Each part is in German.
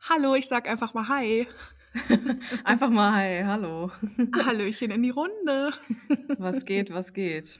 Hallo, ich sag einfach mal Hi. Einfach mal Hi, hallo. Hallöchen in die Runde. Was geht, was geht?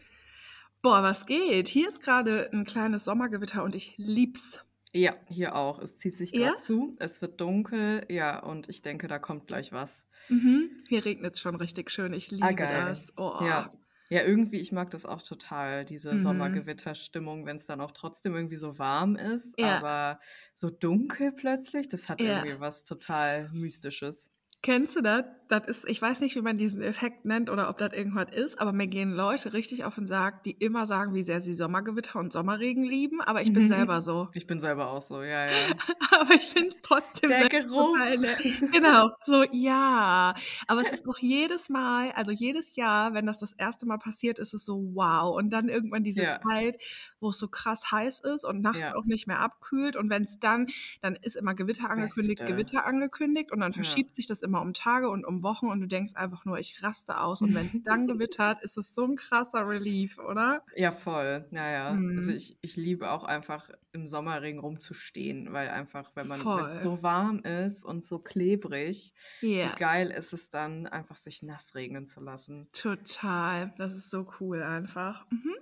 Boah, was geht? Hier ist gerade ein kleines Sommergewitter und ich lieb's. Ja, hier auch. Es zieht sich Ja? gerade zu, es wird dunkel, ja, und ich denke, da kommt gleich was. Mhm. Hier regnet's schon richtig schön. Ich Ah, liebe geil. das. Oh. Ja. Ja, irgendwie, ich mag das auch total, diese Mhm. Sommergewitterstimmung, wenn es dann auch trotzdem irgendwie so warm ist, Ja. aber so dunkel plötzlich, das hat Ja. irgendwie was total Mystisches. Kennst du das? Das ist, ich weiß nicht, wie man diesen Effekt nennt oder ob das irgendwas ist, aber mir gehen Leute richtig auf den Sarg, die immer sagen, wie sehr sie Sommergewitter und Sommerregen lieben, aber ich bin Mhm. selber so. Ich bin selber auch so, ja, ja. Aber ich finde es trotzdem Der selber Geruch. total nett. Genau, so ja. Aber es ist noch jedes Mal, also jedes Jahr, wenn das das erste Mal passiert, ist es so wow. Und dann irgendwann diese Ja. Zeit, wo es so krass heiß ist und nachts Ja. auch nicht mehr abkühlt. Und wenn es dann, dann ist immer Gewitter angekündigt, Beste. Gewitter angekündigt und dann Ja. verschiebt sich das immer um Tage und um Wochen und du denkst einfach nur, ich raste aus. Und wenn es dann gewittert, ist es so ein krasser Relief, oder? Ja, voll. Ja, ja. Also Mhm. ich, ich liebe auch einfach im Sommerregen rumzustehen, weil einfach, wenn man so warm ist und so klebrig, Ja. wie geil ist es dann, einfach sich nass regnen zu lassen. Total. Das ist so cool einfach. Mhm.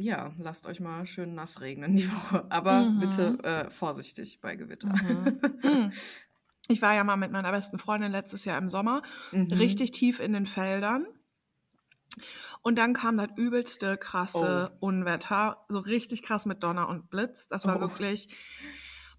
Ja, lasst euch mal schön nass regnen die Woche. Aber Mhm. bitte äh, vorsichtig bei Gewitter. Mhm. Mm. Ich war ja mal mit meiner besten Freundin letztes Jahr im Sommer Mhm. richtig tief in den Feldern. Und dann kam das übelste krasse Unwetter, so richtig krass mit Donner und Blitz. Das war Oh. wirklich,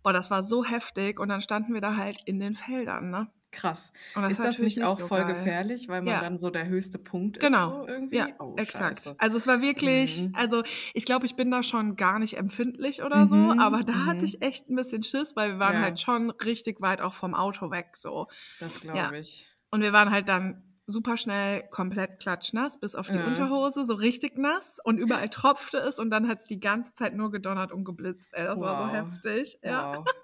boah, das war so heftig. Und dann standen wir da halt in den Feldern, ne? Krass. Das Ist das nicht auch so voll geil. gefährlich, weil man Ja. dann so der höchste Punkt ist Genau. so irgendwie? Ja, Oh, exakt. scheiße. Also es war wirklich, Mhm. also ich glaube, ich bin da schon gar nicht empfindlich oder so, Mhm, aber da hatte mhm. ich echt ein bisschen Schiss, weil wir waren Ja. halt schon richtig weit auch vom Auto weg so. Das Ja. glaube ich. Und wir waren halt dann super schnell komplett klatschnass, bis auf die Ja. Unterhose, so richtig nass. Und überall tropfte es und dann hat es die ganze Zeit nur gedonnert und geblitzt. Ey, das war so Wow. heftig. Ja. Wow.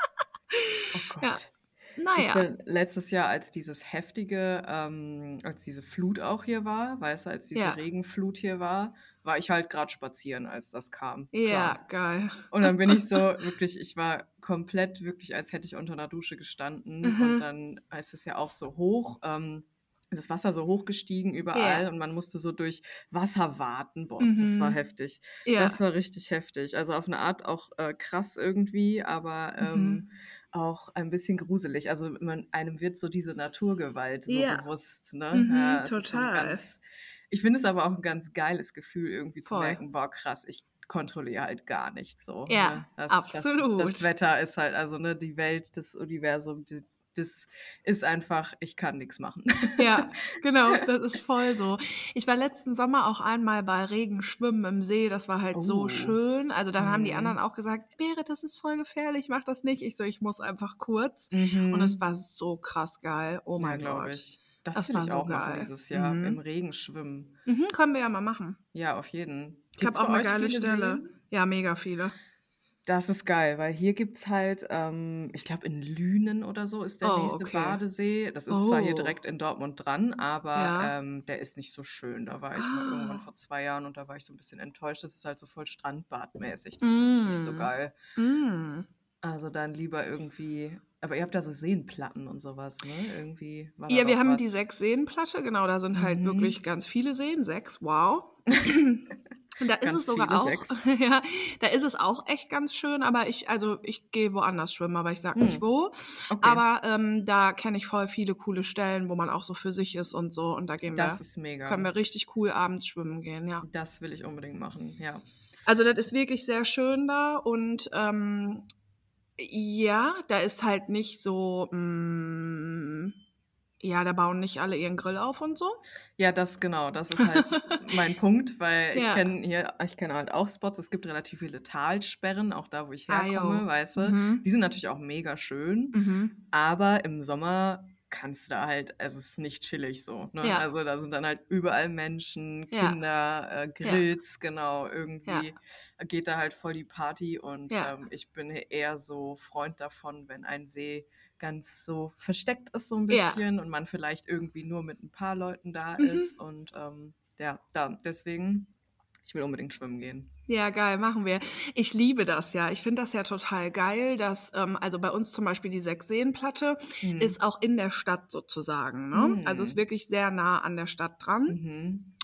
Oh Gott. Ja. Ich Naja. bin letztes Jahr, als dieses heftige, ähm, als diese Flut auch hier war, weißt du, als diese Ja. Regenflut hier war, war ich halt gerade spazieren, als das kam. Ja, Klar. geil. Und dann bin ich so, wirklich, ich war komplett, wirklich, als hätte ich unter einer Dusche gestanden. Mhm. Und dann ist es ja auch so hoch, ähm, ist das Wasser so hochgestiegen überall Ja. und man musste so durch Wasser warten. Boah, das war Mhm. heftig. Ja. Das war richtig heftig. Also auf eine Art auch äh, krass irgendwie, aber ähm, Mhm. Auch ein bisschen gruselig. Also man, einem wird so diese Naturgewalt so Ja. bewusst. Ne? Mhm, Ja, total. ganz, ich finde es aber auch ein ganz geiles Gefühl, irgendwie zu Voll. merken, boah, krass, ich kontrolliere halt gar nichts so. Ja, ne? das, absolut. Das, das Wetter ist halt, also ne, die Welt, das Universum, die, das ist einfach, ich kann nichts machen. Ja, genau, das ist voll so. Ich war letzten Sommer auch einmal bei Regen schwimmen im See, das war halt so Oh. schön. Also dann haben die Mhm. anderen auch gesagt, Berit, das ist voll gefährlich, mach das nicht. Ich so, ich muss einfach kurz. Mhm. Und es war so krass geil. Oh ja, mein glaube Gott. ich. Das, Das will ich so auch machen geil. dieses Jahr, Mhm. im Regen schwimmen. Mhm, können wir ja mal machen. Ja, auf jeden. Ich habe Gibt's auch eine euch geile Stelle. Seen? Ja, mega viele. Das ist geil, weil hier gibt es halt, ähm, ich glaube, in Lünen oder so ist der Oh, nächste okay. Badesee. Das ist zwar hier Oh. direkt in Dortmund dran, aber Ja. ähm, der ist nicht so schön. Da war ich mal irgendwann Ah. vor zwei Jahren und da war ich so ein bisschen enttäuscht. Das ist halt so voll Strandbadmäßig. Das finde ich nicht so Mm. geil. Mm. Also dann lieber irgendwie, aber ihr habt da so Seenplatten und sowas, ne? Irgendwie war Ja, wir haben die was. sechs Seenplatte, genau, da sind halt Mhm. wirklich ganz viele Seen, sechs, wow. Und da ist Ganz es sogar auch, ja, da ist es auch echt ganz schön, aber ich, also ich gehe woanders schwimmen, aber ich sag nicht Hm. wo. Okay, Aber ähm, da kenne ich voll viele coole Stellen, wo man auch so für sich ist und so. Und da gehen das wir, ist mega. können wir richtig cool abends schwimmen gehen, ja. Das will ich unbedingt machen, ja. Also das ist wirklich sehr schön da und ähm, ja, da ist halt nicht so, mm, ja, da bauen nicht alle ihren Grill auf und so. Ja, das genau, das ist halt mein Punkt, weil ich Ja. kenne hier, ich kenne halt auch Spots, es gibt relativ viele Talsperren, auch da, wo ich Ah, herkomme, jo. weißt du. Mhm. Die sind natürlich auch mega schön, Mhm. aber im Sommer kannst du da halt, also es ist nicht chillig so. Ne? Ja. Also da sind dann halt überall Menschen, Ja. Kinder, äh, Grills, genau, irgendwie Ja. geht da halt voll die Party und Ja. ähm, ich bin eher so Freund davon, wenn ein See ganz so versteckt ist so ein Ja. bisschen und man vielleicht irgendwie nur mit ein paar Leuten da Mhm. ist und ähm, ja, da deswegen Ich will unbedingt schwimmen gehen. Ja, geil, machen wir. Ich liebe das ja. Ich finde das ja total geil, dass, ähm, also bei uns zum Beispiel die Sechsseenplatte Mhm. ist auch in der Stadt sozusagen. Ne? Also ist Mhm. wirklich sehr nah an der Stadt dran.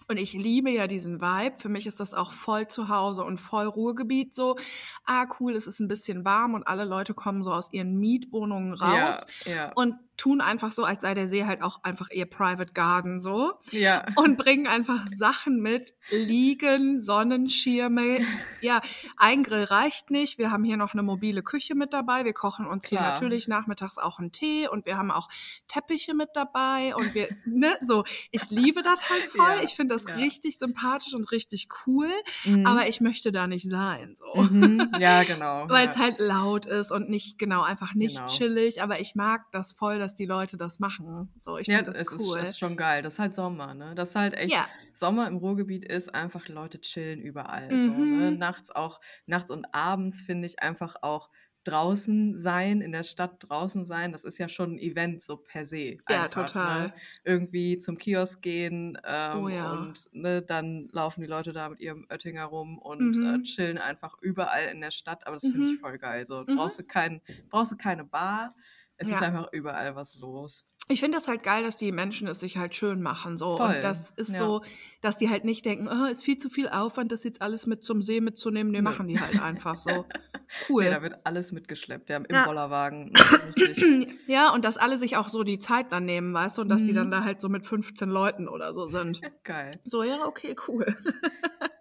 Und ich liebe ja diesen Vibe. Für mich ist das auch voll zu Hause und voll Ruhegebiet so. Ah, cool, es ist ein bisschen warm und alle Leute kommen so aus ihren Mietwohnungen Ja, raus ja, und tun einfach so, als sei der See halt auch einfach ihr Private Garden so. ja. Und bringen einfach Sachen mit. Liegen, Sonnenschirme. Ja, ein Grill reicht nicht. Wir haben hier noch eine mobile Küche mit dabei. Wir kochen uns hier Klar. natürlich nachmittags auch einen Tee und wir haben auch Teppiche mit dabei und wir, ne, so. Ich liebe das halt voll. Ja, ich finde das ja. richtig sympathisch und richtig cool. Mhm. Aber ich möchte da nicht sein, so. Mhm. Ja, genau. Weil es ja. halt laut ist und nicht, genau, einfach nicht Genau. chillig. Aber ich mag das voll, dass die Leute das machen. So, ich Ja, finde das es ist, cool. ist schon geil. Das ist halt Sommer, ne? Das ist halt echt. Ja. Sommer im Ruhrgebiet ist einfach, Leute chillen überall. So, ne? Mhm. Nachts auch, nachts und abends finde ich einfach auch draußen sein, in der Stadt draußen sein, das ist ja schon ein Event so per se. Ja, einfach, total. Ne? Irgendwie zum Kiosk gehen ähm, Oh ja. und ne, dann laufen die Leute da mit ihrem Oettinger rum und Mhm. äh, chillen einfach überall in der Stadt. Aber das finde ich Mhm. voll geil. So Mhm. brauchst du kein, brauchst du keine Bar. Es ist Ja. einfach überall was los. Ich finde das halt geil, dass die Menschen es sich halt schön machen. So. Voll, Und das ist ja. so, dass die halt nicht denken, oh, ist viel zu viel Aufwand, das jetzt alles mit zum See mitzunehmen. Nee, Nö. machen die halt einfach so. Nee, Cool. da wird alles mitgeschleppt, ja, im Ja. Bollerwagen. Richtig. Ja, und dass alle sich auch so die Zeit dann nehmen, weißt du, und dass die dann Mhm. da halt so mit 15 Leuten oder so sind. Geil. So, ja, okay, cool.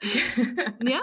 ja?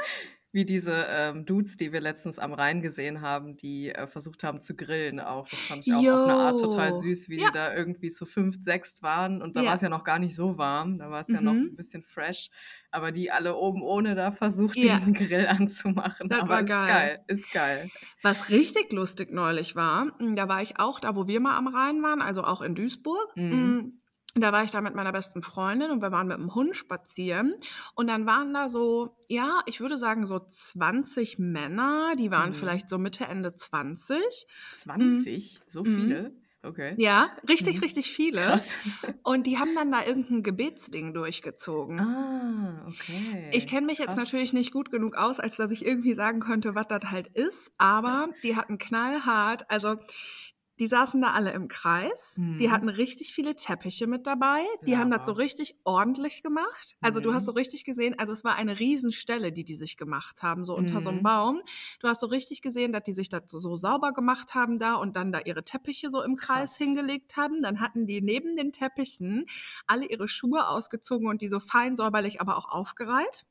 Wie diese ähm, Dudes, die wir letztens am Rhein gesehen haben, die äh, versucht haben zu grillen auch. Das fand ich auch auf eine Art total süß, wie Ja. die da irgendwie zu fünf, sechs waren. Und da Ja. war es ja noch gar nicht so warm. Da war es ja noch Mhm. ein bisschen fresh. Aber die alle oben ohne da versucht, Ja. diesen Grill anzumachen. Das Aber war ist geil. geil. Ist geil. Was richtig lustig neulich war, m, da war ich auch da, wo wir mal am Rhein waren, also auch in Duisburg. Mhm. M, Da war ich da mit meiner besten Freundin und wir waren mit dem Hund spazieren. Und dann waren da so, ja, ich würde sagen so 20 Männer, die waren Mhm. vielleicht so Mitte, Ende 20. 20? So Mhm. viele? Okay. Ja, richtig, Mhm. richtig viele. Krass. Und die haben dann da irgendein Gebetsding durchgezogen. Ah, okay. Ich kenne mich jetzt Krass. natürlich nicht gut genug aus, als dass ich irgendwie sagen könnte, was das halt ist, aber die hatten knallhart, also die saßen da alle im Kreis, die Mhm. hatten richtig viele Teppiche mit dabei, die haben das so richtig ordentlich gemacht. Also du hast so Mhm. richtig gesehen, also es war eine Riesenstelle, die die sich gemacht haben, so unter so einem Mhm. Baum. Du hast so richtig gesehen, dass die sich das so, so sauber gemacht haben da und dann da ihre Teppiche so im Kreis Krass. hingelegt haben. Dann hatten die neben den Teppichen alle ihre Schuhe ausgezogen und die so fein säuberlich aber auch aufgereiht.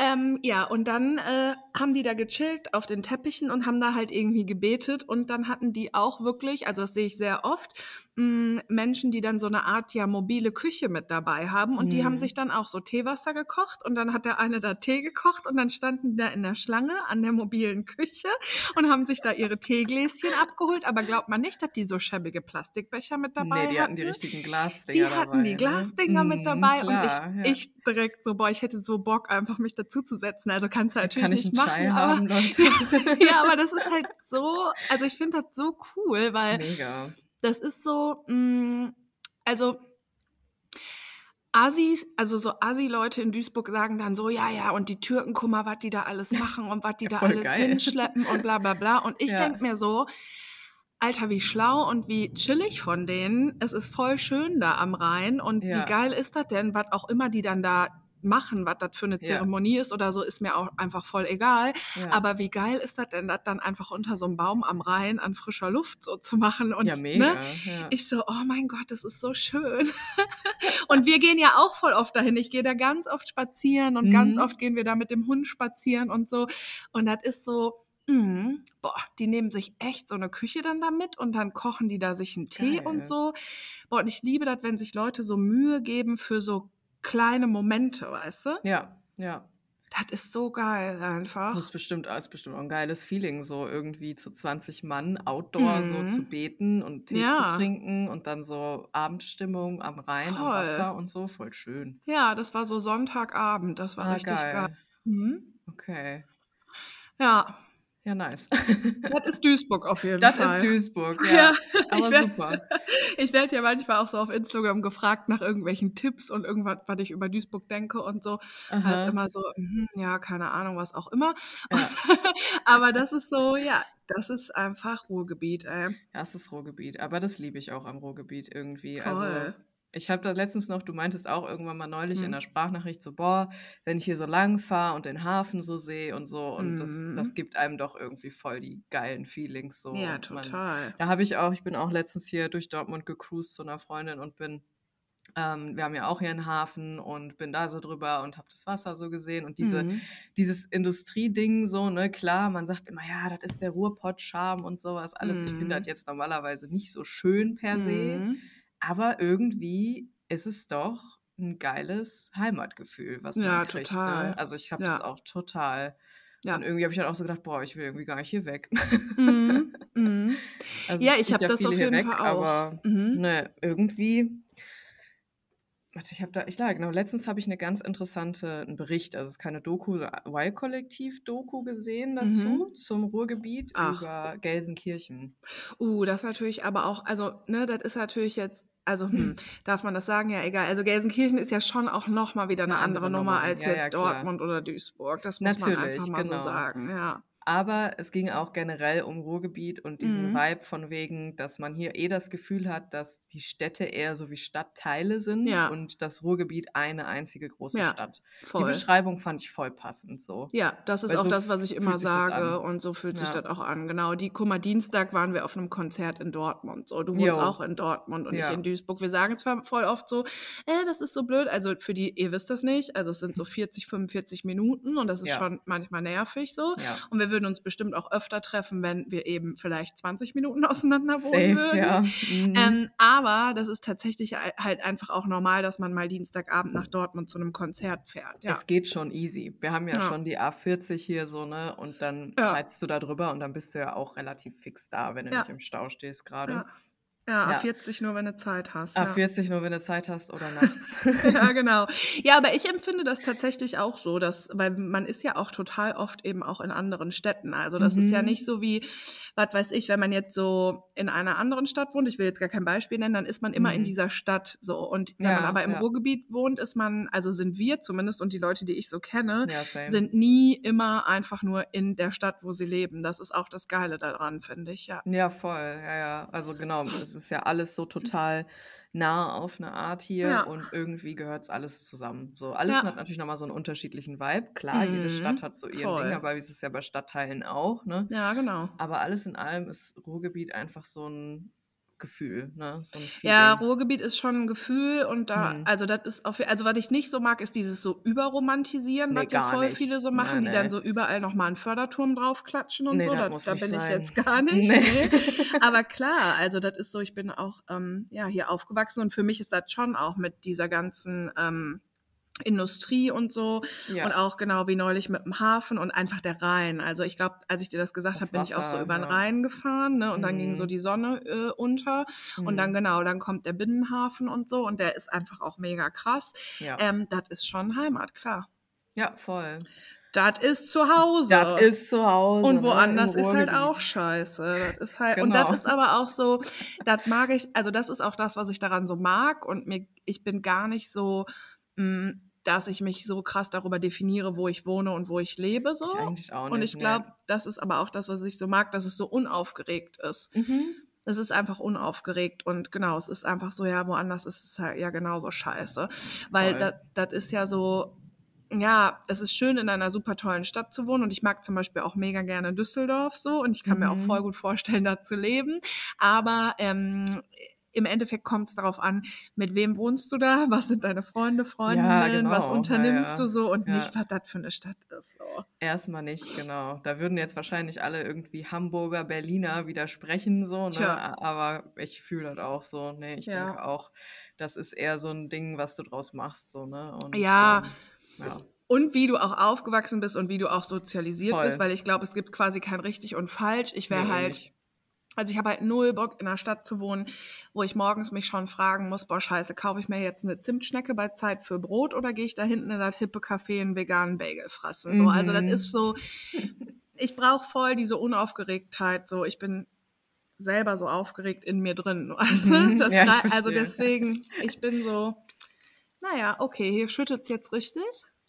Ähm, ja, und dann äh, haben die da gechillt auf den Teppichen und haben da halt irgendwie gebetet. Und dann hatten die auch wirklich, also das sehe ich sehr oft, mh, Menschen, die dann so eine Art ja mobile Küche mit dabei haben. Und die haben Mhm. sich dann auch so Teewasser gekocht. Und dann hat der eine da Tee gekocht und dann standen die da in der Schlange an der mobilen Küche und haben sich da ihre Teegläschen abgeholt. Aber glaubt man nicht, dass die so schäbige Plastikbecher mit dabei Nee, die hatten die hatten? richtigen Glasdinger Die dabei. hatten die ne? Glasdinger mit Mhm, dabei klar, und ja. ich, ich direkt so, boah, ich hätte so Bock, einfach mich dazu zu setzen. Also kannst du natürlich Kann ich nicht einen machen, Chai aber haben, Leute? ja, aber das ist halt so, also ich finde das so cool, weil Mega. Das ist so, mh, also Assis, also so Assi-Leute in Duisburg sagen dann so, ja, ja, und die Türken, guck mal, was die da alles machen und was die da voll alles geil. hinschleppen und bla bla bla. Und ich Ja. denk mir so, Alter, wie schlau und wie chillig von denen. Es ist voll schön da am Rhein. Und Ja. wie geil ist das denn, was auch immer die dann da machen, was das für eine Ja. Zeremonie ist oder so, ist mir auch einfach voll egal. Ja. Aber wie geil ist das denn, das dann einfach unter so einem Baum am Rhein an frischer Luft so zu machen? Und ja, mega. Ne, Ja. ich so, oh mein Gott, das ist so schön. und wir gehen ja auch voll oft dahin. Ich gehe da ganz oft spazieren und ganz Mhm. oft gehen wir da mit dem Hund spazieren und so. Und das ist so, mh, boah, die nehmen sich echt so eine Küche dann da mit und dann kochen die da sich einen Tee Geil. und so. Boah, und ich liebe das, wenn sich Leute so Mühe geben für so kleine Momente, weißt du? ja, ja. Das ist so geil einfach. Das ist bestimmt, ist bestimmt auch ein geiles Feeling, so irgendwie zu 20 Mann outdoor so Mhm. zu beten und Tee Ja. zu trinken und dann so Abendstimmung am Rhein, am Voll. Wasser und so, voll schön. Ja, das war so Sonntagabend. Das war Ah, richtig geil. geil. Mhm. Okay. Ja, Ja, nice. Das ist Duisburg auf jeden Das Fall. ist Duisburg, ja. Ja, Aber ich werd- super. Ich werde ja manchmal auch so auf Instagram gefragt nach irgendwelchen Tipps und irgendwas, was ich über Duisburg denke und so. Aha. immer so, mhm, ja, keine Ahnung, was auch immer. Ja. Aber das ist so, ja, das ist einfach Ruhrgebiet, ey. Ja, es ist Ruhrgebiet, aber das liebe ich auch am Ruhrgebiet irgendwie. Voll. Also ich habe da letztens noch, du meintest auch irgendwann mal neulich in Mhm. der Sprachnachricht so, boah, wenn ich hier so lang fahre und den Hafen so sehe und so und das, das Mhm. gibt einem doch irgendwie voll die geilen Feelings so. Ja, und man, total. da habe ich auch, ich bin auch letztens hier durch Dortmund gecruised zu einer Freundin und bin, ähm, wir haben ja auch hier einen Hafen und bin da so drüber und habe das Wasser so gesehen und diese, Mhm. dieses Industrieding so, ne, klar, man sagt immer, ja, das ist der Ruhrpott-Charme und sowas alles. Ich finde Mhm. das jetzt normalerweise nicht so schön per se, Mhm. Aber irgendwie ist es doch ein geiles Heimatgefühl, was Ja, man kriegt. total. Ne? Also ich habe das Ja. auch total. Ja. Und irgendwie habe ich dann auch so gedacht, boah, ich will irgendwie gar nicht hier weg. Mhm. Mhm. Also Ja, ich habe das viele auf jeden Fall auch. aber Mhm. ne, irgendwie. Warte, ich habe da, ich da, genau, letztens habe ich eine ganz interessante, einen Bericht, also es ist keine Doku, Y-Kollektiv-Doku gesehen dazu, zum Ruhrgebiet Mhm. Ach. über Gelsenkirchen. Uh, das natürlich aber auch, also, ne, das ist natürlich jetzt, also, hm, darf man das sagen? Ja, egal. Also Gelsenkirchen ist ja schon auch nochmal wieder eine eine andere Nummer Nummer. als Ja, ja, jetzt klar. Dortmund oder Duisburg. Das muss man Natürlich, einfach mal genau. so sagen, ja. Aber es ging auch generell um Ruhrgebiet und diesen Mhm. Vibe von wegen, dass man hier eh das Gefühl hat, dass die Städte eher so wie Stadtteile sind Ja. und das Ruhrgebiet eine einzige große Ja, Stadt. Die Voll. Beschreibung fand ich voll passend so. Ja, das ist Weil auch so das, was ich immer sich sage und so fühlt sich Ja. das auch an. Genau, die, guck mal, Dienstag waren wir auf einem Konzert in Dortmund. So, du wohnst Jo. auch in Dortmund und ich in Duisburg. Wir sagen zwar voll oft so, äh, das ist so blöd. Also für die, ihr wisst das nicht, also es sind so 40, 45 Minuten und das ist schon manchmal nervig so. Und wir würden uns bestimmt auch öfter treffen, wenn wir eben vielleicht 20 Minuten auseinander wohnen Safe, würden. ja. Mhm. Ähm, aber das ist tatsächlich halt einfach auch normal, dass man mal Dienstagabend nach Dortmund zu einem Konzert fährt. Ja. Es geht schon easy. Wir haben ja, Ja. schon die A40 hier so, ne? Und dann Ja. du da drüber und dann bist du ja auch relativ fix da, wenn du nicht im Stau stehst gerade. Ja. Ja, Ja. A40 nur, wenn du Zeit hast. ja. A40 nur, wenn du Zeit hast oder nachts. ja, genau. Ja, aber ich empfinde das tatsächlich auch so, dass, weil man ist ja auch total oft eben auch in anderen Städten. Also das ist ja Mhm. nicht so wie, was weiß ich, wenn man jetzt so in einer anderen Stadt wohnt, ich will jetzt gar kein Beispiel nennen, dann ist man immer in Mhm. dieser Stadt so. Und wenn Ja, man aber im ja. Ruhrgebiet wohnt, ist man, also sind wir zumindest und die Leute, die ich so kenne, ja, sind nie immer einfach nur in der Stadt, wo sie leben. Das ist auch das Geile daran, finde ich, ja. Ja, voll, ja, ja. Also genau, es ist ja alles so total nah auf eine Art hier Ja. und irgendwie gehört es alles zusammen. So, alles Ja. hat natürlich nochmal so einen unterschiedlichen Vibe. Klar, jede Mhm, Stadt hat so ihren voll. Ding, aber es ist ja bei Stadtteilen auch, ne? Ja, genau. Aber alles in allem ist Ruhrgebiet einfach so ein Gefühl, ne? So Ja. Ruhrgebiet ist schon ein Gefühl und da, Mhm. also das ist auf, also was ich nicht so mag, ist dieses so überromantisieren, Nee, was ja voll nicht. viele so machen, die dann nee. so überall nochmal einen Förderturm draufklatschen und Nee, so. das Da, bin ich sein. jetzt gar nicht. Nee. Nee. Aber klar, also das ist so, ich bin auch ähm, ja, hier aufgewachsen und für mich ist das schon auch mit dieser ganzen ähm, Industrie und so Ja. und auch genau wie neulich mit dem Hafen und einfach der Rhein. Also ich glaube, als ich dir das gesagt habe, bin ich auch so über den ja. Rhein gefahren ne? und dann ging so Mhm. die Sonne äh, unter und dann Mhm. genau, dann kommt der Binnenhafen und so und der ist einfach auch mega krass. Ja. Ähm, das ist schon Heimat, klar. ja, voll. Das ist zu Hause. Das ist zu Hause. und ne, woanders ist halt auch scheiße. Das ist halt, Und das Genau. ist aber auch so, das mag ich, also das ist auch das, was ich daran so mag. Und mir, ich bin gar nicht so, mh, dass ich mich so krass darüber definiere, wo ich wohne und wo ich lebe. So. Ich eigentlich auch nicht. und ich nee. glaube, das ist aber auch das, was ich so mag, dass es so unaufgeregt ist. Mhm. Es ist einfach unaufgeregt und genau, es ist einfach so, ja, woanders ist es halt ja genauso scheiße. Weil das ist ja so, ja, es ist schön, in einer super tollen Stadt zu wohnen und ich mag zum Beispiel auch mega gerne Düsseldorf so und ich kann mir auch Mhm. voll gut vorstellen, da zu leben. Aber ähm, im Endeffekt kommt es darauf an, mit wem wohnst du da, was sind deine Freunde, Freundinnen, was genau. unternimmst Ja, du so und ja. nicht, was das für eine Stadt ist. So. Erstmal nicht, genau. Da würden jetzt wahrscheinlich alle irgendwie Hamburger, Berliner widersprechen, so, ne? Aber ich fühle das auch so. Nee, ich Ja. denke auch, das ist eher so ein Ding, was du draus machst, so, ne? Und, Ja. Ähm, ja. Und wie du auch aufgewachsen bist und wie du auch sozialisiert Voll. bist, weil ich glaube, es gibt quasi kein richtig und falsch. Ich wäre Nee, halt, nicht. Also ich habe halt null Bock in einer Stadt zu wohnen, wo ich morgens mich schon fragen muss, boah scheiße, kaufe ich mir jetzt eine Zimtschnecke bei Zeit für Brot oder gehe ich da hinten in das hippe Café einen veganen Bagel fressen? So, also das Mhm. ist so, ich brauche voll diese Unaufgeregtheit. So, ich bin selber so aufgeregt in mir drin. Weißt du? Mhm. Ja, rei- also deswegen, ich bin so, naja, okay, hier schüttet es jetzt richtig.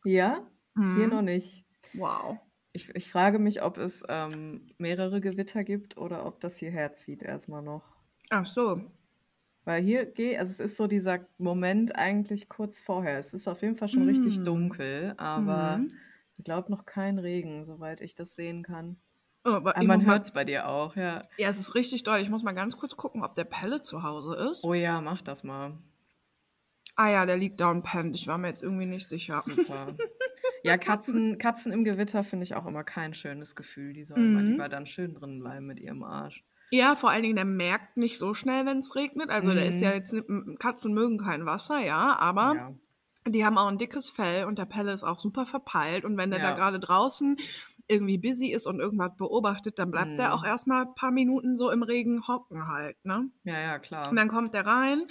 Ja, hier Hm. noch nicht. Wow. Ich, ich frage mich, ob es ähm, mehrere Gewitter gibt oder ob das hierher zieht erstmal noch. Ach so. Weil hier geht, also es ist so dieser Moment eigentlich kurz vorher. Es ist auf jeden Fall schon richtig Mm. dunkel, aber Mhm. ich glaube noch kein Regen, soweit ich das sehen kann. Oh, aber Aber man hört es bei dir auch, ja. Ja, es ist richtig doll. Ich muss mal ganz kurz gucken, ob der Pelle zu Hause ist. Oh ja, mach das mal. Ah ja, der liegt da und pennt. Ich war mir jetzt irgendwie nicht sicher. Super. Ja, Katzen, Katzen im Gewitter finde ich auch immer kein schönes Gefühl. Die sollen mal Mhm. lieber dann schön drin bleiben mit ihrem Arsch. Ja, vor allen Dingen, der merkt nicht so schnell, wenn es regnet. Also der ist ja Mhm. jetzt, Katzen mögen kein Wasser, ja, aber Ja. die haben auch ein dickes Fell und der Pelle ist auch super verpeilt. Und wenn der da Ja. gerade draußen irgendwie busy ist und irgendwas beobachtet, dann bleibt der Mhm. auch erstmal ein paar Minuten so im Regen hocken halt, ne? ja, ja, klar. Und dann kommt der rein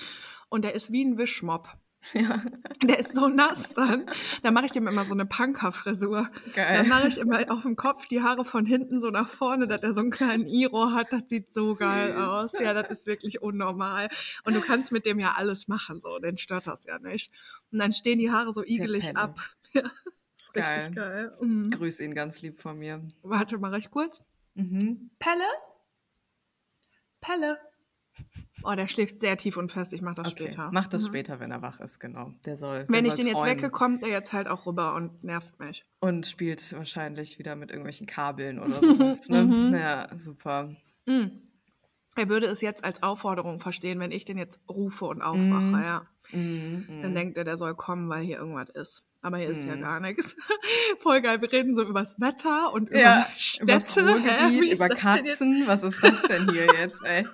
und der ist wie ein Wischmopp. Ja, Der ist so nass dann. Da mache ich dem immer so eine Punker-Frisur. geil. Dann mache ich immer auf dem Kopf die Haare von hinten so nach vorne, dass er so einen kleinen Iro hat. Das sieht so geil Süß. aus. Ja, das ist wirklich unnormal. Und du kannst mit dem ja alles machen, so. Den stört das ja nicht. Und dann stehen die Haare so igelig ab. Ja, ist richtig geil. Mhm. Grüß ihn ganz lieb von mir. Warte mal recht kurz. Mhm. Pelle? Pelle? Oh, der schläft sehr tief und fest. Ich mache das Okay, später. mach das Mhm. später, wenn er wach ist, genau. Der soll. Wenn der ich soll den jetzt träumen. wecke, kommt er jetzt halt auch rüber und nervt mich. Und spielt wahrscheinlich wieder mit irgendwelchen Kabeln oder sowas. ne? Mhm. Ja, super. Mm. Er würde es jetzt als Aufforderung verstehen, wenn ich den jetzt rufe und aufwache, Mhm. ja. Mhm, Dann mhm. denkt er, der soll kommen, weil hier irgendwas ist. Aber hier ist ja Mhm. gar nichts. Voll geil, wir reden so übers Wetter und über Ja, Städte. Über? Katzen. Was ist das denn hier jetzt, ey?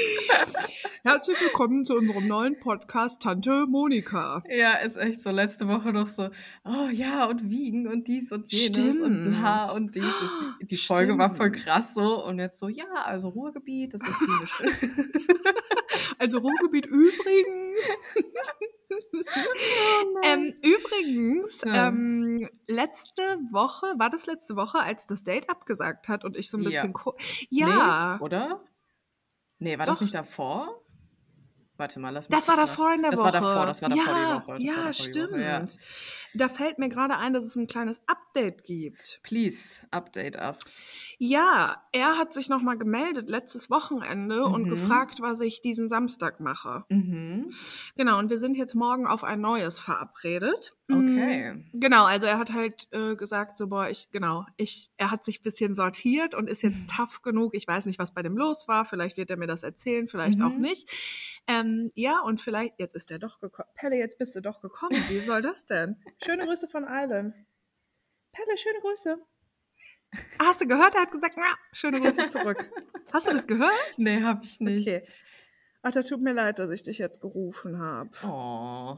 Herzlich willkommen zu unserem neuen Podcast Tante Monika. Ja, ist echt so. Letzte Woche noch so, oh ja, und wiegen und dies und jenes und bla Stimmt. und dies. Und die, die Folge war voll Stimmt. krass so. Und jetzt so, ja, also Ruhrgebiet, das ist schöne. Also Ruhrgebiet übrigens. ähm, übrigens, Ja. ähm, letzte Woche, war das letzte Woche, als das Date abgesagt hat und ich so ein Ja. bisschen... ko- Ja, Nee, oder? Nee, war Doch. das nicht davor? Warte mal, lass mich Das war kurz nach- davor in der das Woche. war davor, das war davor ja, die Woche. Das ja, davor stimmt. Woche, ja. Da fällt mir gerade ein, dass es ein kleines Update gibt. Please, update us. Ja, er hat sich nochmal gemeldet letztes Wochenende und Mhm. gefragt, was ich diesen Samstag mache. Mhm. Genau, und wir sind jetzt morgen auf ein neues verabredet. Okay. Mm, Genau, also er hat halt äh, gesagt, so, boah, ich, genau, ich, er hat sich ein bisschen sortiert und ist jetzt Mhm. tough genug. Ich weiß nicht, was bei dem los war. Vielleicht wird er mir das erzählen, vielleicht auch Mhm. nicht. Ähm, ja, und vielleicht, jetzt ist er doch gekommen. Pelle, jetzt bist du doch gekommen. Wie soll das denn? Schöne Grüße von Allen. Pelle, schöne Grüße. Ah, Hast du gehört? Er hat gesagt, na, schöne Grüße zurück. Hast du das gehört? Nee, hab ich nicht. Okay. Ach, da tut mir leid, dass ich dich jetzt gerufen habe. Oh,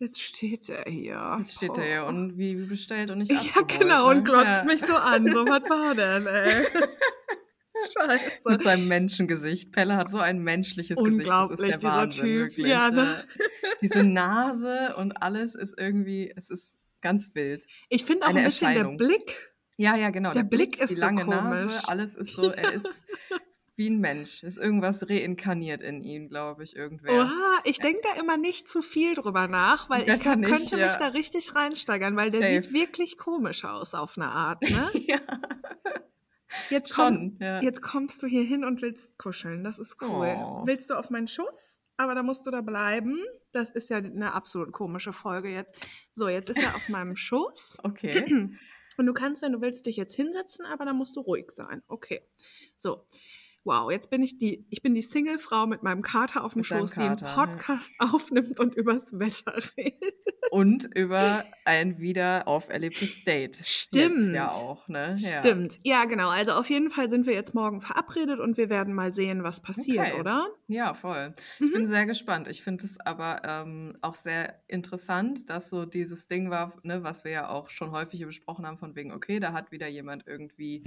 Jetzt steht er hier. jetzt steht er hier Oh. und wie bestellt und nicht Ja, genau, ne? und glotzt Ja. mich so an. So, was war denn, ey? Scheiße. Mit seinem Menschengesicht. Pelle hat so ein menschliches Gesicht. Unglaublich, das ist der dieser Wahnsinn, Typ. Wirklich. Ja, ne? Äh, Diese Nase und alles ist irgendwie, es ist ganz wild. Ich finde auch Eine ein bisschen der Blick. Ja, ja, genau. Der Blick ist die so lange komisch. Nase, alles ist so, er ist wie ein Mensch. Ist irgendwas reinkarniert in ihn, glaube ich, irgendwer. Oha, ich denke da immer nicht zu viel drüber nach, weil ich Besser nicht, könnte mich ja. da richtig reinsteigern, weil der Safe. sieht wirklich komisch aus auf eine Art, ne? ja, Jetzt kommst, schon. Ja. jetzt kommst du hier hin und willst kuscheln. Das ist cool. Oh. Willst du auf meinen Schuss? Aber da musst du da bleiben. Das ist ja eine absolut komische Folge jetzt. So, jetzt ist er auf meinem Schuss. Okay. Und du kannst, wenn du willst, dich jetzt hinsetzen, aber dann musst du ruhig sein. Okay. So. Wow, jetzt bin ich die, ich bin die Single-Frau mit meinem Kater auf dem Mit Schoß, die einen Kater, ja. Podcast aufnimmt und übers Wetter redet. Und über ein wieder auferlebtes Date. Stimmt. Jetzt ja auch, ne? Ja. Stimmt. Ja, genau. Also auf jeden Fall sind wir jetzt morgen verabredet und wir werden mal sehen, was passiert, Okay. oder? Ja, voll. Mhm. Ich bin sehr gespannt. Ich finde es aber ähm, auch sehr interessant, dass so dieses Ding war, ne, was wir ja auch schon häufig besprochen haben, von wegen, okay, da hat wieder jemand irgendwie,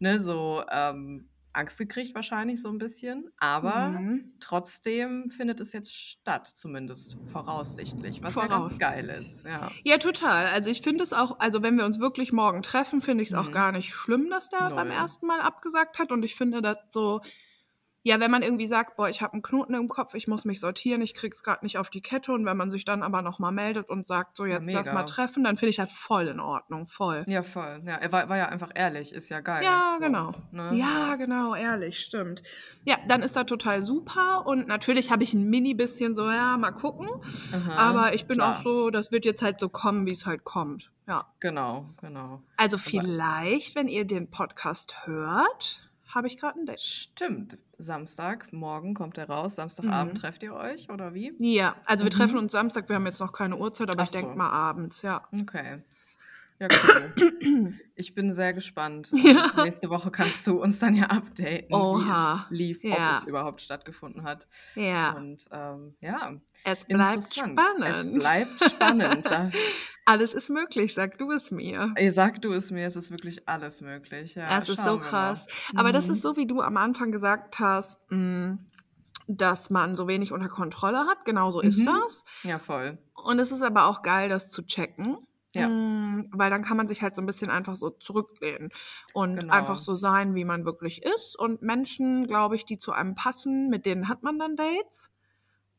ne, so ähm, Angst gekriegt wahrscheinlich so ein bisschen, aber mhm. trotzdem findet es jetzt statt, zumindest voraussichtlich, was Voraus. ja ganz geil ist. Ja, ja total. Also ich finde es auch, also wenn wir uns wirklich morgen treffen, finde ich es mhm. auch gar nicht schlimm, dass der Null. beim ersten Mal abgesagt hat und ich finde das so ja, wenn man irgendwie sagt, boah, ich habe einen Knoten im Kopf, ich muss mich sortieren, ich krieg's gerade nicht auf die Kette und wenn man sich dann aber nochmal meldet und sagt, so jetzt ja, lass mal treffen, dann finde ich das voll in Ordnung, voll. Ja, voll. Ja, er war, war ja einfach ehrlich, ist ja geil. Ja, so, genau. Ne? Ja, genau, ehrlich, stimmt. Ja, dann ist das total super und natürlich habe ich ein mini bisschen so, ja, mal gucken, Aha, aber ich bin klar. auch so, das wird jetzt halt so kommen, wie es halt kommt. Ja. Genau, genau. Also vielleicht, wenn ihr den Podcast hört, habe ich gerade ein Date. Stimmt. Samstag, morgen kommt er raus. Samstagabend mhm. trefft ihr euch oder wie? Ja, also wir mhm. treffen uns Samstag. Wir haben jetzt noch keine Uhrzeit, aber Ach ich denke so. mal abends, ja. Okay. Ja, cool. ich bin sehr gespannt. Ja. Nächste Woche kannst du uns dann ja updaten, Oha. wie es lief, ja. ob es überhaupt stattgefunden hat. Ja. Und ähm, ja. Es bleibt spannend. Es bleibt spannend. alles ist möglich, sag du es mir. Ey, sag du es mir, es ist wirklich alles möglich. Ja, es ist so krass. Aber mhm. das ist so, wie du am Anfang gesagt hast, mh, mm, dass man so wenig unter Kontrolle hat. Genau so mhm. ist das. Ja, voll. Und es ist aber auch geil, das zu checken. Ja. Mm, weil dann kann man sich halt so ein bisschen einfach so zurücklehnen und genau. einfach so sein, wie man wirklich ist. Und Menschen, glaube ich, die zu einem passen, mit denen hat man dann Dates.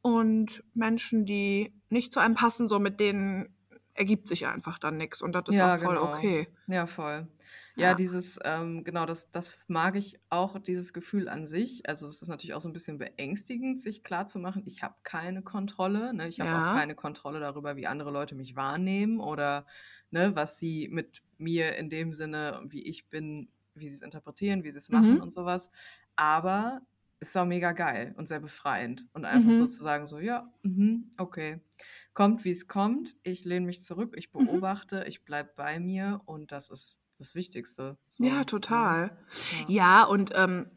Und Menschen, die nicht zu einem passen, so mit denen ergibt sich einfach dann nichts. Und das ist ja, auch voll genau. okay. Ja, voll. Ja, dieses, ähm, genau, das, das mag ich auch, dieses Gefühl an sich. Also es ist natürlich auch so ein bisschen beängstigend, sich klarzumachen, ich habe keine Kontrolle. Ne? Ich habe ja. auch keine Kontrolle darüber, wie andere Leute mich wahrnehmen oder ne, was sie mit mir in dem Sinne, wie ich bin, wie sie es interpretieren, wie sie es machen mhm. und sowas. Aber es ist auch mega geil und sehr befreiend. Und einfach mhm. sozusagen so, ja, mh, okay kommt, wie es kommt. Ich lehne mich zurück, ich mhm. beobachte, mhm. ich bleibe bei mir und das ist das Wichtigste. So, ja, ne? total. Ja, ja und ähm,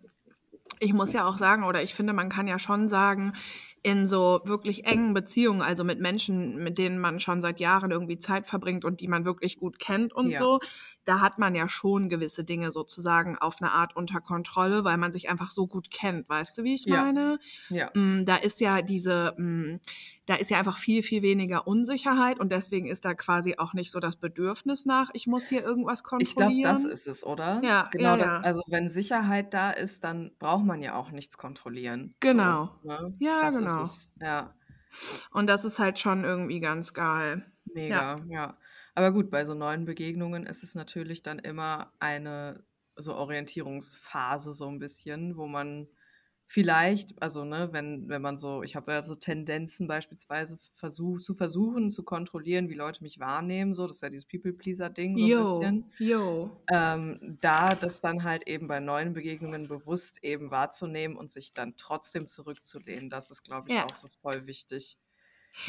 ich muss ja auch sagen, oder ich finde, man kann ja schon sagen, in so wirklich engen Beziehungen, also mit Menschen, mit denen man schon seit Jahren irgendwie Zeit verbringt und die man wirklich gut kennt und ja. so, da hat man ja schon gewisse Dinge sozusagen auf eine Art unter Kontrolle, weil man sich einfach so gut kennt. Weißt du, wie ich meine? Ja. Mm, da ist ja diese, mm, da ist ja einfach viel, viel weniger Unsicherheit und deswegen ist da quasi auch nicht so das Bedürfnis nach, ich muss hier irgendwas kontrollieren. Ich glaube, das ist es, oder? Ja, genau. Ja, das, also wenn Sicherheit da ist, dann braucht man ja auch nichts kontrollieren. Genau. So, ne? Ja, das genau. Ja. Und das ist halt schon irgendwie ganz geil. Mega, ja. ja. Aber gut, bei so neuen Begegnungen ist es natürlich dann immer eine so Orientierungsphase so ein bisschen, wo man vielleicht, also ne, wenn, wenn man so, ich habe ja so Tendenzen beispielsweise versuch, zu versuchen, zu kontrollieren, wie Leute mich wahrnehmen, so, das ist ja dieses People-Pleaser-Ding so yo, ein bisschen. Jo. Ähm, da das dann halt eben bei neuen Begegnungen bewusst eben wahrzunehmen und sich dann trotzdem zurückzulehnen, das ist, glaube ich, ja. auch so voll wichtig.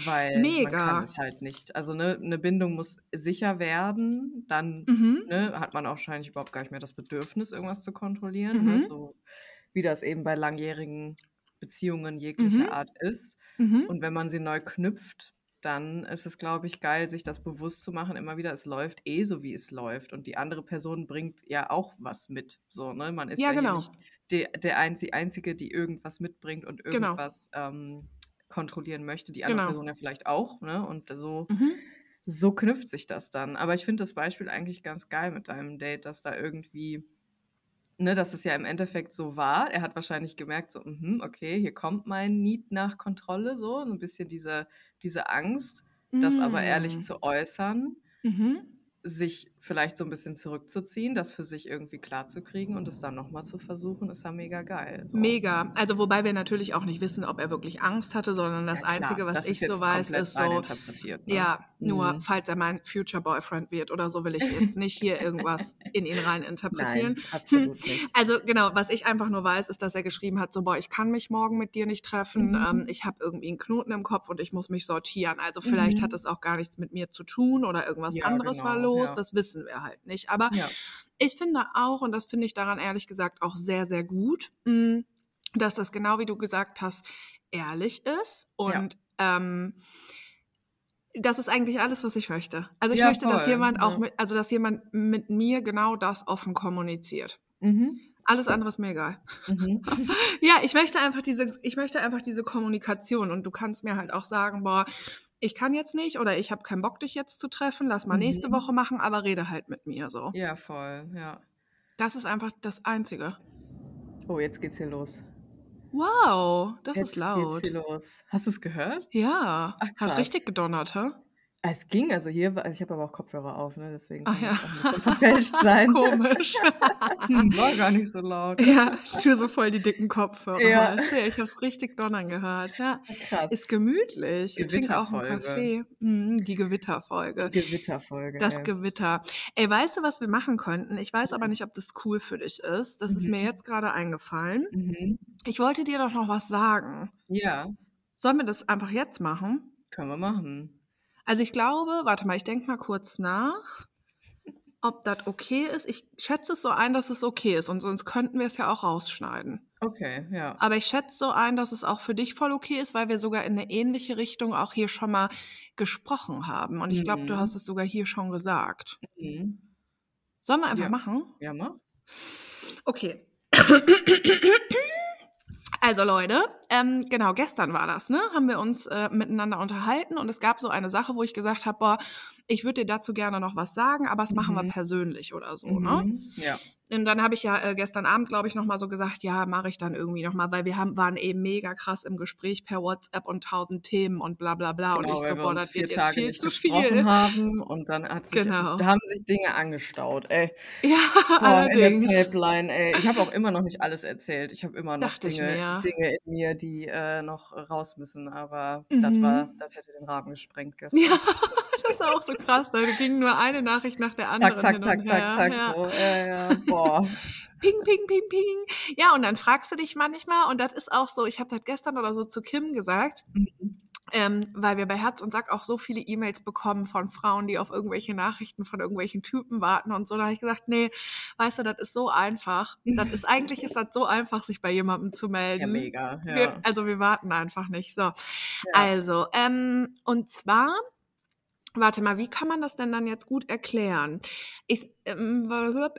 Weil Mega. man kann es halt nicht. Also ne, eine Bindung muss sicher werden, dann mhm. ne, hat man auch wahrscheinlich überhaupt gar nicht mehr das Bedürfnis, irgendwas zu kontrollieren. Ne, mhm. So wie das eben bei langjährigen Beziehungen jeglicher mhm. Art ist. Mhm. Und wenn man sie neu knüpft, dann ist es, glaube ich, geil, sich das bewusst zu machen, immer wieder, es läuft eh so, wie es läuft. Und die andere Person bringt ja auch was mit. So, ne? Man ist ja, ja genau. nicht die, der Einzige, Einzige, die irgendwas mitbringt und genau. irgendwas genau. ähm, kontrollieren möchte, die andere genau. Person ja vielleicht auch, ne? Und so, mhm. so knüpft sich das dann. Aber ich finde das Beispiel eigentlich ganz geil mit deinem Date, dass da irgendwie, ne, dass es ja im Endeffekt so war. Er hat wahrscheinlich gemerkt, so, mh, okay, hier kommt mein Need nach Kontrolle, so, ein bisschen diese, diese Angst, mhm. das aber ehrlich mm. zu äußern. Mhm sich vielleicht so ein bisschen zurückzuziehen, das für sich irgendwie klar zu kriegen und es dann nochmal zu versuchen, ist ja mega geil. So. Mega. Also wobei wir natürlich auch nicht wissen, ob er wirklich Angst hatte, sondern das ja, Einzige, was ich so weiß, ist so, ne? ja, nur mhm. falls er mein Future Boyfriend wird oder so, will ich jetzt nicht hier irgendwas in ihn rein interpretieren. Nein, absolut nicht. Also genau, was ich einfach nur weiß, ist, dass er geschrieben hat, so, boah, ich kann mich morgen mit dir nicht treffen, mhm. ähm, ich habe irgendwie einen Knoten im Kopf und ich muss mich sortieren. Also vielleicht mhm. hat es auch gar nichts mit mir zu tun oder irgendwas ja, anderes genau, war los los, ja. das wissen wir halt nicht. Aber ja. ich finde auch, und das finde ich daran ehrlich gesagt auch sehr, sehr gut, hm, dass das genau wie du gesagt hast, ehrlich ist und ja. ähm, das ist eigentlich alles, was ich möchte. Also ich ja, möchte, voll. dass jemand auch mit, also dass jemand mit mir genau das offen kommuniziert. Mhm. Alles andere ist mir egal. Mhm. ja, ich möchte einfach diese, ich möchte einfach diese Kommunikation und du kannst mir halt auch sagen, boah, ich kann jetzt nicht oder ich habe keinen Bock, dich jetzt zu treffen, lass mal mhm. nächste Woche machen, aber rede halt mit mir so. Ja, voll, ja. Das ist einfach das Einzige. Oh, jetzt geht's hier los. Wow, das jetzt ist laut. Geht's hier los. Hast du es gehört? Ja, Ach, hat richtig gedonnert, hä? Es ging, also hier, also ich habe aber auch Kopfhörer auf, ne? deswegen kann Ach, es ja. auch verfälscht sein. Komisch. War gar nicht so laut. Ja, ich tue so voll die dicken Kopfhörer. Ja. Ich habe es richtig donnern gehört. Ja. Krass. Ist gemütlich. Ich trinke auch einen Kaffee. Mhm, die Gewitterfolge. Die Gewitterfolge. Das ey. Gewitter. Ey, weißt du, was wir machen könnten? Ich weiß aber nicht, ob das cool für dich ist. Das mhm. ist mir mhm. jetzt gerade eingefallen. Mhm. Ich wollte dir doch noch was sagen. Ja. Sollen wir das einfach jetzt machen? Können wir machen. Also ich glaube, warte mal, ich denke mal kurz nach, ob das okay ist. Ich schätze es so ein, dass es okay ist und sonst könnten wir es ja auch rausschneiden. Okay, ja. Aber ich schätze so ein, dass es auch für dich voll okay ist, weil wir sogar in eine ähnliche Richtung auch hier schon mal gesprochen haben. Und ich glaube, du mhm. hast es sogar hier schon gesagt. Mhm. Sollen wir einfach ja. machen? Ja, mach. Okay. Also Leute, ähm, genau, gestern war das, ne? Haben wir uns äh, miteinander unterhalten und es gab so eine Sache, wo ich gesagt habe, boah, ich würde dir dazu gerne noch was sagen, aber das mhm. machen wir mhm. persönlich oder so, ne? mhm. ne? Ja. Und dann habe ich ja äh, gestern Abend, glaube ich, nochmal so gesagt, ja, mache ich dann irgendwie nochmal, weil wir haben, waren eben mega krass im Gespräch per WhatsApp und tausend Themen und bla bla bla. Genau, und ich so, boah, das wird jetzt viel zu viel. Haben und dann hat sich, genau. da haben sich Dinge angestaut, ey. Ja, boah, allerdings. In der Pipeline, ey. Ich habe auch immer noch nicht alles erzählt. Ich habe immer noch Dinge, Dinge in mir, die äh, noch raus müssen, aber mhm. das war, das hätte den Rahmen gesprengt gestern. Ja. Das ist auch so krass, da ging nur eine Nachricht nach der anderen. Zack, zack, zack, zack, zack, ja. so. Ja, ja, boah. ping, ping, ping, ping. Ja, und dann fragst du dich manchmal, und das ist auch so, ich habe das gestern oder so zu Kim gesagt, mhm. ähm, weil wir bei Herz und Sack auch so viele E-Mails bekommen von Frauen, die auf irgendwelche Nachrichten von irgendwelchen Typen warten und so. Da habe ich gesagt, nee, weißt du, das ist so einfach. Das ist eigentlich ist das so einfach, sich bei jemandem zu melden. Ja, mega. Ja. Wir, also wir warten einfach nicht. So. Ja. Also, ähm, und zwar Warte mal, wie kann man das denn dann jetzt gut erklären? Ich, ähm,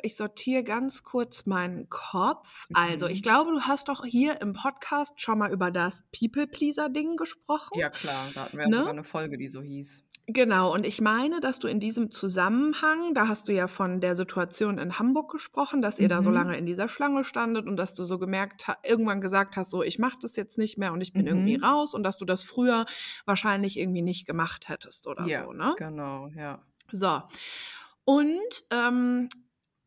ich sortiere ganz kurz meinen Kopf. Also, ich mhm. glaube, du hast doch hier im Podcast schon mal über das People-Pleaser-Ding gesprochen. Ja, klar, da hatten wir ne? sogar eine Folge, die so hieß. Genau, und ich meine, dass du in diesem Zusammenhang, da hast du ja von der Situation in Hamburg gesprochen, dass ihr da so mhm. lange in dieser Schlange standet und dass du so gemerkt, irgendwann gesagt hast, so ich mache das jetzt nicht mehr und ich bin irgendwie mhm. raus und dass du das früher wahrscheinlich irgendwie nicht gemacht hättest oder Ja, so, ne? genau, ja. So. Und ähm,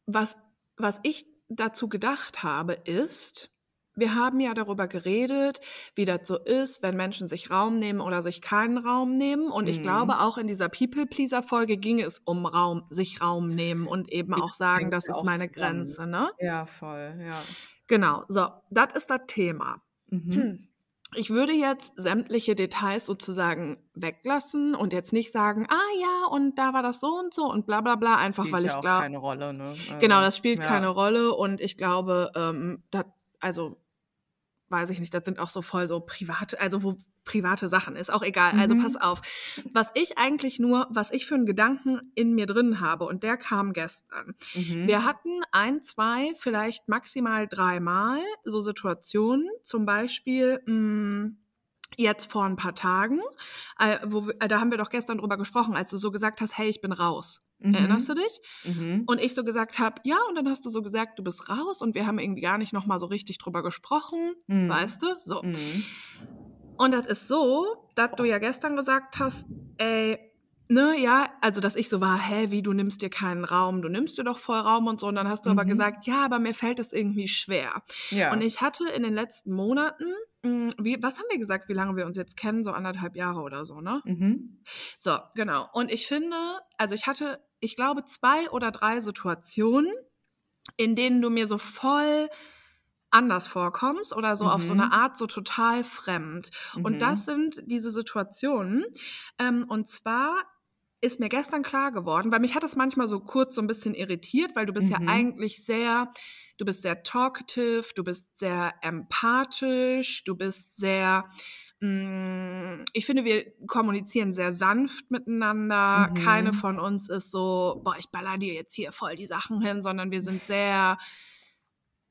was, was ich dazu gedacht habe, ist, wir haben ja darüber geredet, wie das so ist, wenn Menschen sich Raum nehmen oder sich keinen Raum nehmen. Und ich glaube, mhm. auch in dieser People-Pleaser-Folge ging es um Raum, sich Raum nehmen und eben auch sagen, das ist meine Grenze, ne? Ja, voll, ja. Genau, so, das ist das Thema. Mhm. Hm. Ich würde jetzt sämtliche Details sozusagen weglassen und jetzt nicht sagen, ah ja, und da war das so und so und bla bla bla, einfach spielt weil ja ich glaube. keine Rolle, ne? Also, genau, das spielt ja. keine Rolle und ich glaube, ähm, das, also weiß ich nicht, das sind auch so voll so private, also wo private Sachen ist, auch egal. Also mhm. pass auf. Was ich eigentlich nur, was ich für einen Gedanken in mir drin habe, und der kam gestern. Mhm. Wir hatten ein, zwei, vielleicht maximal dreimal so Situationen, zum Beispiel, mh, hm, jetzt vor ein paar Tagen, äh, wo äh, da haben wir doch gestern drüber gesprochen, als du so gesagt hast, hey, ich bin raus. Mhm. Erinnerst du dich? Mhm. Und ich so gesagt habe, ja, und dann hast du so gesagt, du bist raus und wir haben irgendwie gar nicht noch mal so richtig drüber gesprochen, mhm. weißt du? So. Mhm. Und das ist so, dass du ja gestern gesagt hast, ey, ne, ja, also dass ich so war, hä, wie, du nimmst dir keinen Raum, du nimmst dir doch voll Raum und so. Und dann hast du aber mhm. gesagt, ja, aber mir fällt es irgendwie schwer. Ja. Und ich hatte in den letzten Monaten hm, wie, was haben wir gesagt, wie lange wir uns jetzt kennen? So anderthalb Jahre oder so, ne? Mhm. So, genau. Und ich finde, also ich hatte, ich glaube, zwei oder drei Situationen, in denen du mir so voll anders vorkommst oder so mhm. auf so eine mhm. Art so total fremd. Mhm. Und das sind diese Situationen. Ähm, und zwar ist mir gestern klar geworden, weil mich hat es manchmal so kurz so ein bisschen irritiert, weil du bist mhm. ja eigentlich sehr du bist sehr talkative, du bist sehr empathisch, du bist sehr, mh, mm, ich finde, wir kommunizieren sehr sanft miteinander. Mhm. Keine von uns ist so, boah, ich baller dir jetzt hier voll die Sachen hin, sondern wir sind sehr,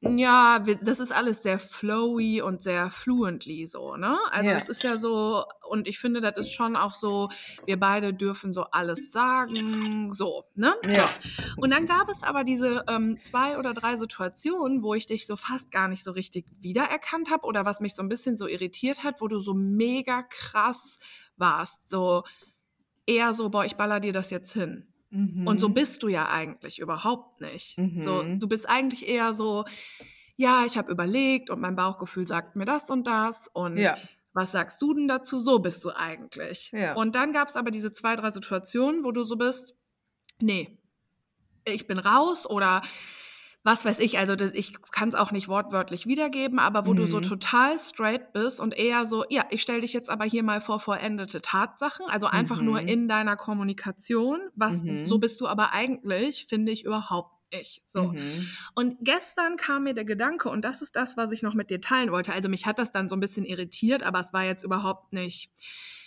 Ja, das ist alles sehr flowy und sehr fluently so, ne? Also es ist ja so, und ich finde, das ist schon auch so, wir beide dürfen so alles sagen, so, ne? Ja. Und dann gab es aber diese ähm, zwei oder drei Situationen, wo ich dich so fast gar nicht so richtig wiedererkannt habe oder was mich so ein bisschen so irritiert hat, wo du so mega krass warst, so eher so, boah, ich baller dir das jetzt hin. Und so Mhm. bist du ja eigentlich überhaupt nicht. So, Mhm. du bist eigentlich eher so, ja, ich habe überlegt und mein Bauchgefühl sagt mir das und das und Ja. was sagst du denn dazu? So bist du eigentlich. Ja. Und dann gab es aber diese zwei, drei Situationen, wo du so bist, nee, ich bin raus oder was weiß ich, also das, ich kann es auch nicht wortwörtlich wiedergeben, aber wo du so Mhm. total straight bist und eher so, ja, ich stelle dich jetzt aber hier mal vor vollendete Tatsachen, also einfach nur Mhm. in deiner Kommunikation, was so Mhm. bist du aber eigentlich, finde ich überhaupt nicht. So. Mhm. Und gestern kam mir der Gedanke, und das ist das, was ich noch mit dir teilen wollte. Also mich hat das dann so ein bisschen irritiert, aber es war jetzt überhaupt nicht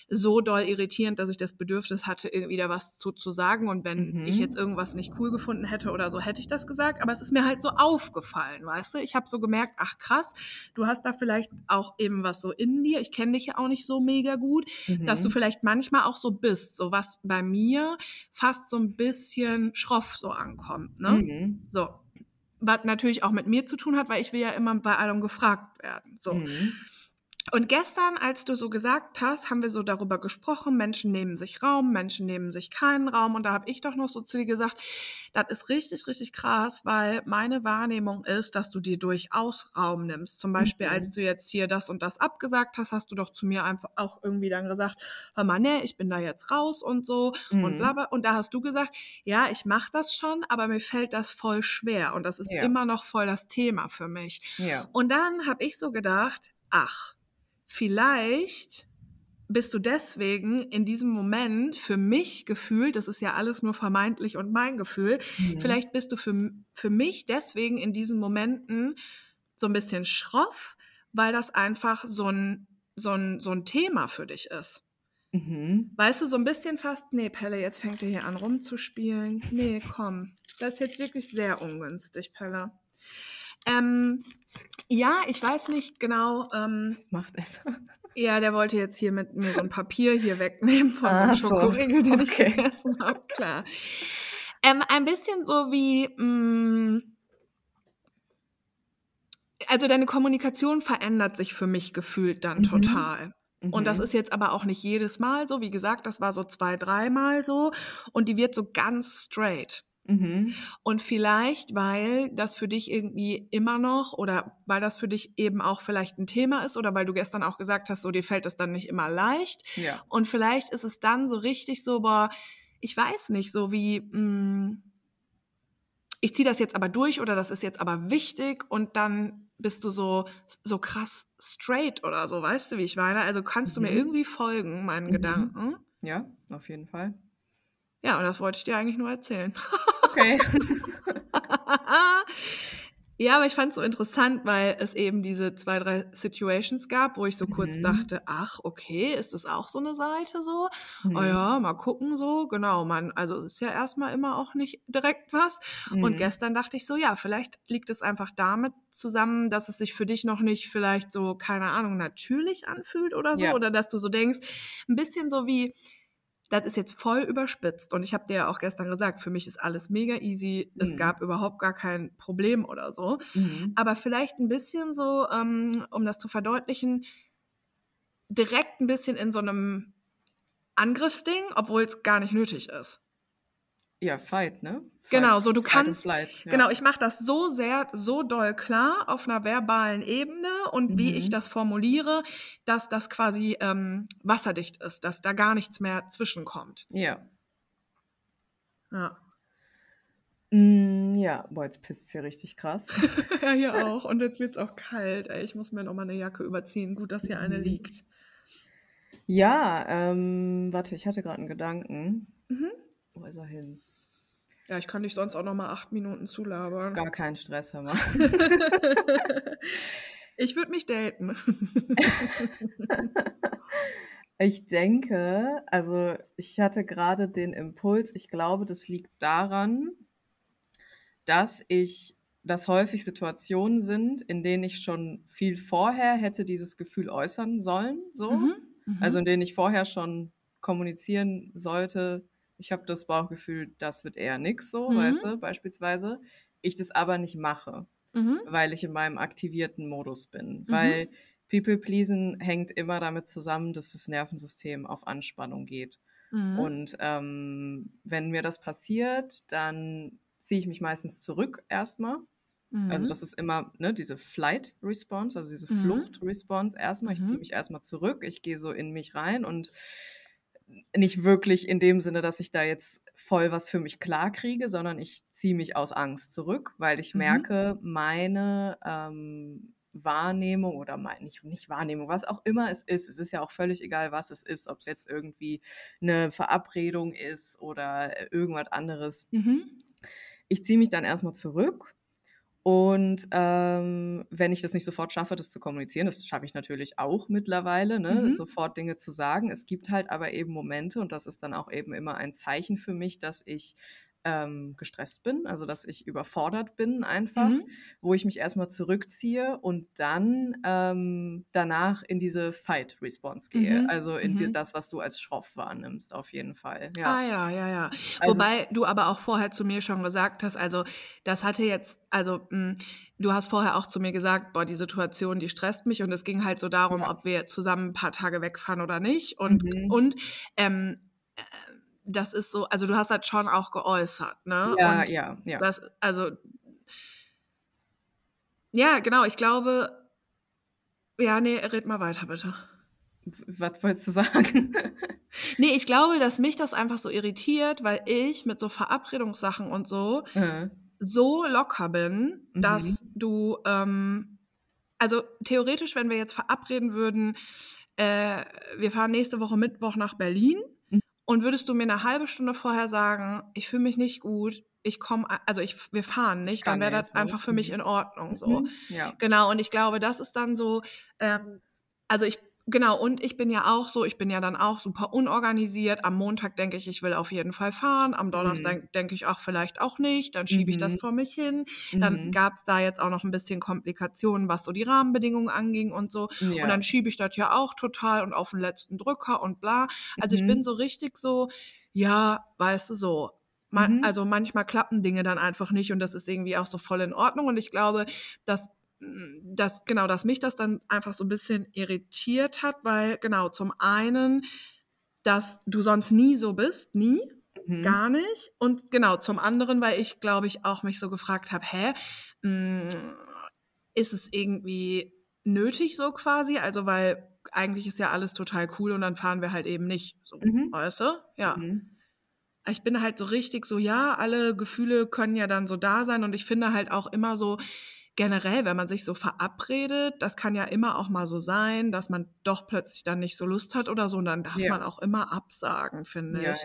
so doll irritierend, dass ich das Bedürfnis hatte, irgendwie da was zu, zu sagen. Und wenn Mhm. ich jetzt irgendwas nicht cool gefunden hätte oder so, hätte ich das gesagt. Aber es ist mir halt so aufgefallen, weißt du? Ich habe so gemerkt, ach krass, du hast da vielleicht auch eben was so in dir. Ich kenne dich ja auch nicht so mega gut, dass du Mhm. vielleicht manchmal auch so bist, so was bei mir fast so ein bisschen schroff so ankommt, ne? Mhm. So. Was natürlich auch mit mir zu tun hat, weil ich will ja immer bei allem gefragt werden. So. Mhm. Und gestern, als du so gesagt hast, haben wir so darüber gesprochen, Menschen nehmen sich Raum, Menschen nehmen sich keinen Raum. Und da habe ich doch noch so zu dir gesagt, das ist richtig, richtig krass, weil meine Wahrnehmung ist, dass du dir durchaus Raum nimmst. Zum Beispiel, als Mhm. du jetzt hier das und das abgesagt hast, hast du doch zu mir einfach auch irgendwie dann gesagt, hör mal, nee, ich bin da jetzt raus und so und bla Mhm. bla. Und da hast du gesagt, ja, ich mache das schon, aber mir fällt das voll schwer. Und das ist Ja. immer noch voll das Thema für mich. Ja. Und dann habe ich so gedacht, ach, vielleicht bist du deswegen in diesem Moment für mich gefühlt, das ist ja alles nur vermeintlich und mein Gefühl, Mhm. vielleicht bist du für, für mich deswegen in diesen Momenten so ein bisschen schroff, weil das einfach so ein, so ein, so ein Thema für dich ist. Mhm. Weißt du, so ein bisschen fast, nee, Pelle, jetzt fängt er hier an rumzuspielen. Nee, komm. Das ist jetzt wirklich sehr ungünstig, Pelle. Ähm, ja, ich weiß nicht genau. Ähm, Was macht er ja, der wollte jetzt hier mit mir so ein Papier hier wegnehmen von so Ach einem so, Schokoriegel, den ich okay. gegessen habe, klar. Ähm, ein bisschen so wie, mh, also deine Kommunikation verändert sich für mich gefühlt dann Mhm. total. Und das ist jetzt aber auch nicht jedes Mal so. Wie gesagt, das war so zwei, dreimal so. Und die wird so ganz straight. Mhm. Und vielleicht, weil das für dich irgendwie immer noch oder weil das für dich eben auch vielleicht ein Thema ist oder weil du gestern auch gesagt hast, so dir fällt das dann nicht immer leicht. Ja. Und vielleicht ist es dann so richtig so, boah, ich weiß nicht, so wie, mh, ich ziehe das jetzt aber durch oder das ist jetzt aber wichtig und dann bist du so, so krass straight oder so, weißt du, wie ich meine? Also kannst du mir Mhm. irgendwie folgen, meinen Mhm. Gedanken? Ja, auf jeden Fall. Ja, und das wollte ich dir eigentlich nur erzählen. Okay. ja, aber ich fand es so interessant, weil es eben diese zwei, drei Situations gab, wo ich so kurz Mhm. dachte, ach, okay, ist das auch so eine Seite so? Oh Mhm. ja, mal gucken so. Genau, man, also es ist ja erstmal immer auch nicht direkt was. Und Mhm. gestern dachte ich so, ja, vielleicht liegt es einfach damit zusammen, dass es sich für dich noch nicht vielleicht so, keine Ahnung, natürlich anfühlt oder so. Ja. Oder dass du so denkst, ein bisschen so wie, das ist jetzt voll überspitzt. Und ich habe dir ja auch gestern gesagt, für mich ist alles mega easy. Es Mhm. gab überhaupt gar kein Problem oder so. Mhm. Aber vielleicht ein bisschen so, ähm, um das zu verdeutlichen, direkt ein bisschen in so einem Angriffsding, obwohl es gar nicht nötig ist. Ja, Fight, ne? Fight, Genau, so du kannst, Flight. Ja. genau, ich mache das so sehr, so doll klar auf einer verbalen Ebene und wie ich Mhm. das formuliere, dass das quasi ähm, wasserdicht ist, dass da gar nichts mehr zwischenkommt. Ja. Ja. Mm, ja, boah, jetzt pisst es hier richtig krass. ja, hier auch. Und jetzt wird es auch kalt. Ey. Ich muss mir noch mal eine Jacke überziehen. Gut, dass hier eine Mhm. liegt. Ja, ähm, warte, ich hatte gerade einen Gedanken. Mhm. Wo ist er hin? Ja, ich kann dich sonst auch noch mal acht Minuten zulabern. Gar keinen Stress, hör mal. ich würde mich daten. Ich denke, also ich hatte gerade den Impuls, ich glaube, das liegt daran, dass ich das häufig Situationen sind, in denen ich schon viel vorher hätte dieses Gefühl äußern sollen, so. Mhm. Mhm. Also in denen ich vorher schon kommunizieren sollte, ich habe das Bauchgefühl, das wird eher nix so, mhm. weißt du, beispielsweise. Ich das aber nicht mache, mhm. weil ich in meinem aktivierten Modus bin. Mhm. Weil People Pleasen hängt immer damit zusammen, dass das Nervensystem auf Anspannung geht. Mhm. Und ähm, wenn mir das passiert, dann ziehe ich mich meistens zurück erstmal. Also mhm. das ist immer ne, diese Flight Response, also diese mhm. Flucht Response erstmal. Ich ziehe mich erstmal zurück, ich gehe so in mich rein und nicht wirklich in dem Sinne, dass ich da jetzt voll was für mich klar kriege, sondern ich ziehe mich aus Angst zurück, weil ich mhm. merke, meine ähm, Wahrnehmung oder mein, nicht, nicht Wahrnehmung, was auch immer es ist, es ist ja auch völlig egal, was es ist, ob es jetzt irgendwie eine Verabredung ist oder irgendwas anderes. Mhm. Ich ziehe mich dann erstmal zurück und ähm, wenn ich das nicht sofort schaffe, das zu kommunizieren, das schaffe ich natürlich auch mittlerweile, ne? mhm. sofort Dinge zu sagen. Es gibt halt aber eben Momente, und das ist dann auch eben immer ein Zeichen für mich, dass ich ähm, gestresst bin, also dass ich überfordert bin einfach, mhm. wo ich mich erstmal zurückziehe und dann ähm, danach in diese Fight-Response gehe, mhm. also in mhm. das, was du als schroff wahrnimmst, auf jeden Fall. Ja. Ah ja, ja, ja. Also Wobei du aber auch vorher zu mir schon gesagt hast, also das hatte jetzt, also mh, hm, du hast vorher auch zu mir gesagt, boah, die Situation, die stresst mich und es ging halt so darum, ja. ob wir zusammen ein paar Tage wegfahren oder nicht und, mhm. und ähm, äh, das ist so, also du hast das schon auch geäußert, ne? Ja, und ja, ja. Das, also, ja, genau, ich glaube, ja, nee, red mal weiter, bitte. Was wolltest du sagen? nee, ich glaube, dass mich das einfach so irritiert, weil ich mit so Verabredungssachen und so mhm. so locker bin, dass mhm. du, ähm, also theoretisch, wenn wir jetzt verabreden würden, äh, wir fahren nächste Woche Mittwoch nach Berlin und würdest du mir eine halbe Stunde vorher sagen, ich fühle mich nicht gut, ich komme, also ich, wir fahren nicht, dann wäre das einfach für mich mhm. in Ordnung so. Mhm. Ja. Genau, und ich glaube, das ist dann so, ähm, also ich Genau, und ich bin ja auch so, ich bin ja dann auch super unorganisiert. Am Montag denke ich, ich will auf jeden Fall fahren. Am Donnerstag mhm. denke ich auch vielleicht auch nicht. Dann schiebe ich das mhm. vor mich hin. Dann mhm. gab es da jetzt auch noch ein bisschen Komplikationen, was so die Rahmenbedingungen anging und so. Ja. Und dann schiebe ich das ja auch total und auf den letzten Drücker und bla. Also mhm. ich bin so richtig so, ja, weißt du, so. Man, mhm. Also manchmal klappen Dinge dann einfach nicht und das ist irgendwie auch so voll in Ordnung. Und ich glaube, dass dass, genau, dass mich das dann einfach so ein bisschen irritiert hat, weil genau, zum einen, dass du sonst nie so bist, nie, mhm. gar nicht. Und genau, zum anderen, weil ich, glaube ich, auch mich so gefragt habe, hä, mh, hm, ist es irgendwie nötig so quasi? Also, weil eigentlich ist ja alles total cool und dann fahren wir halt eben nicht so, mhm. weißt du? Ja. Mhm. Ich bin halt so richtig so, ja, alle Gefühle können ja dann so da sein und ich finde halt auch immer so, generell, wenn man sich so verabredet, das kann ja immer auch mal so sein, dass man doch plötzlich dann nicht so Lust hat oder so. Und dann darf ja. man auch immer absagen, finde ja, ich.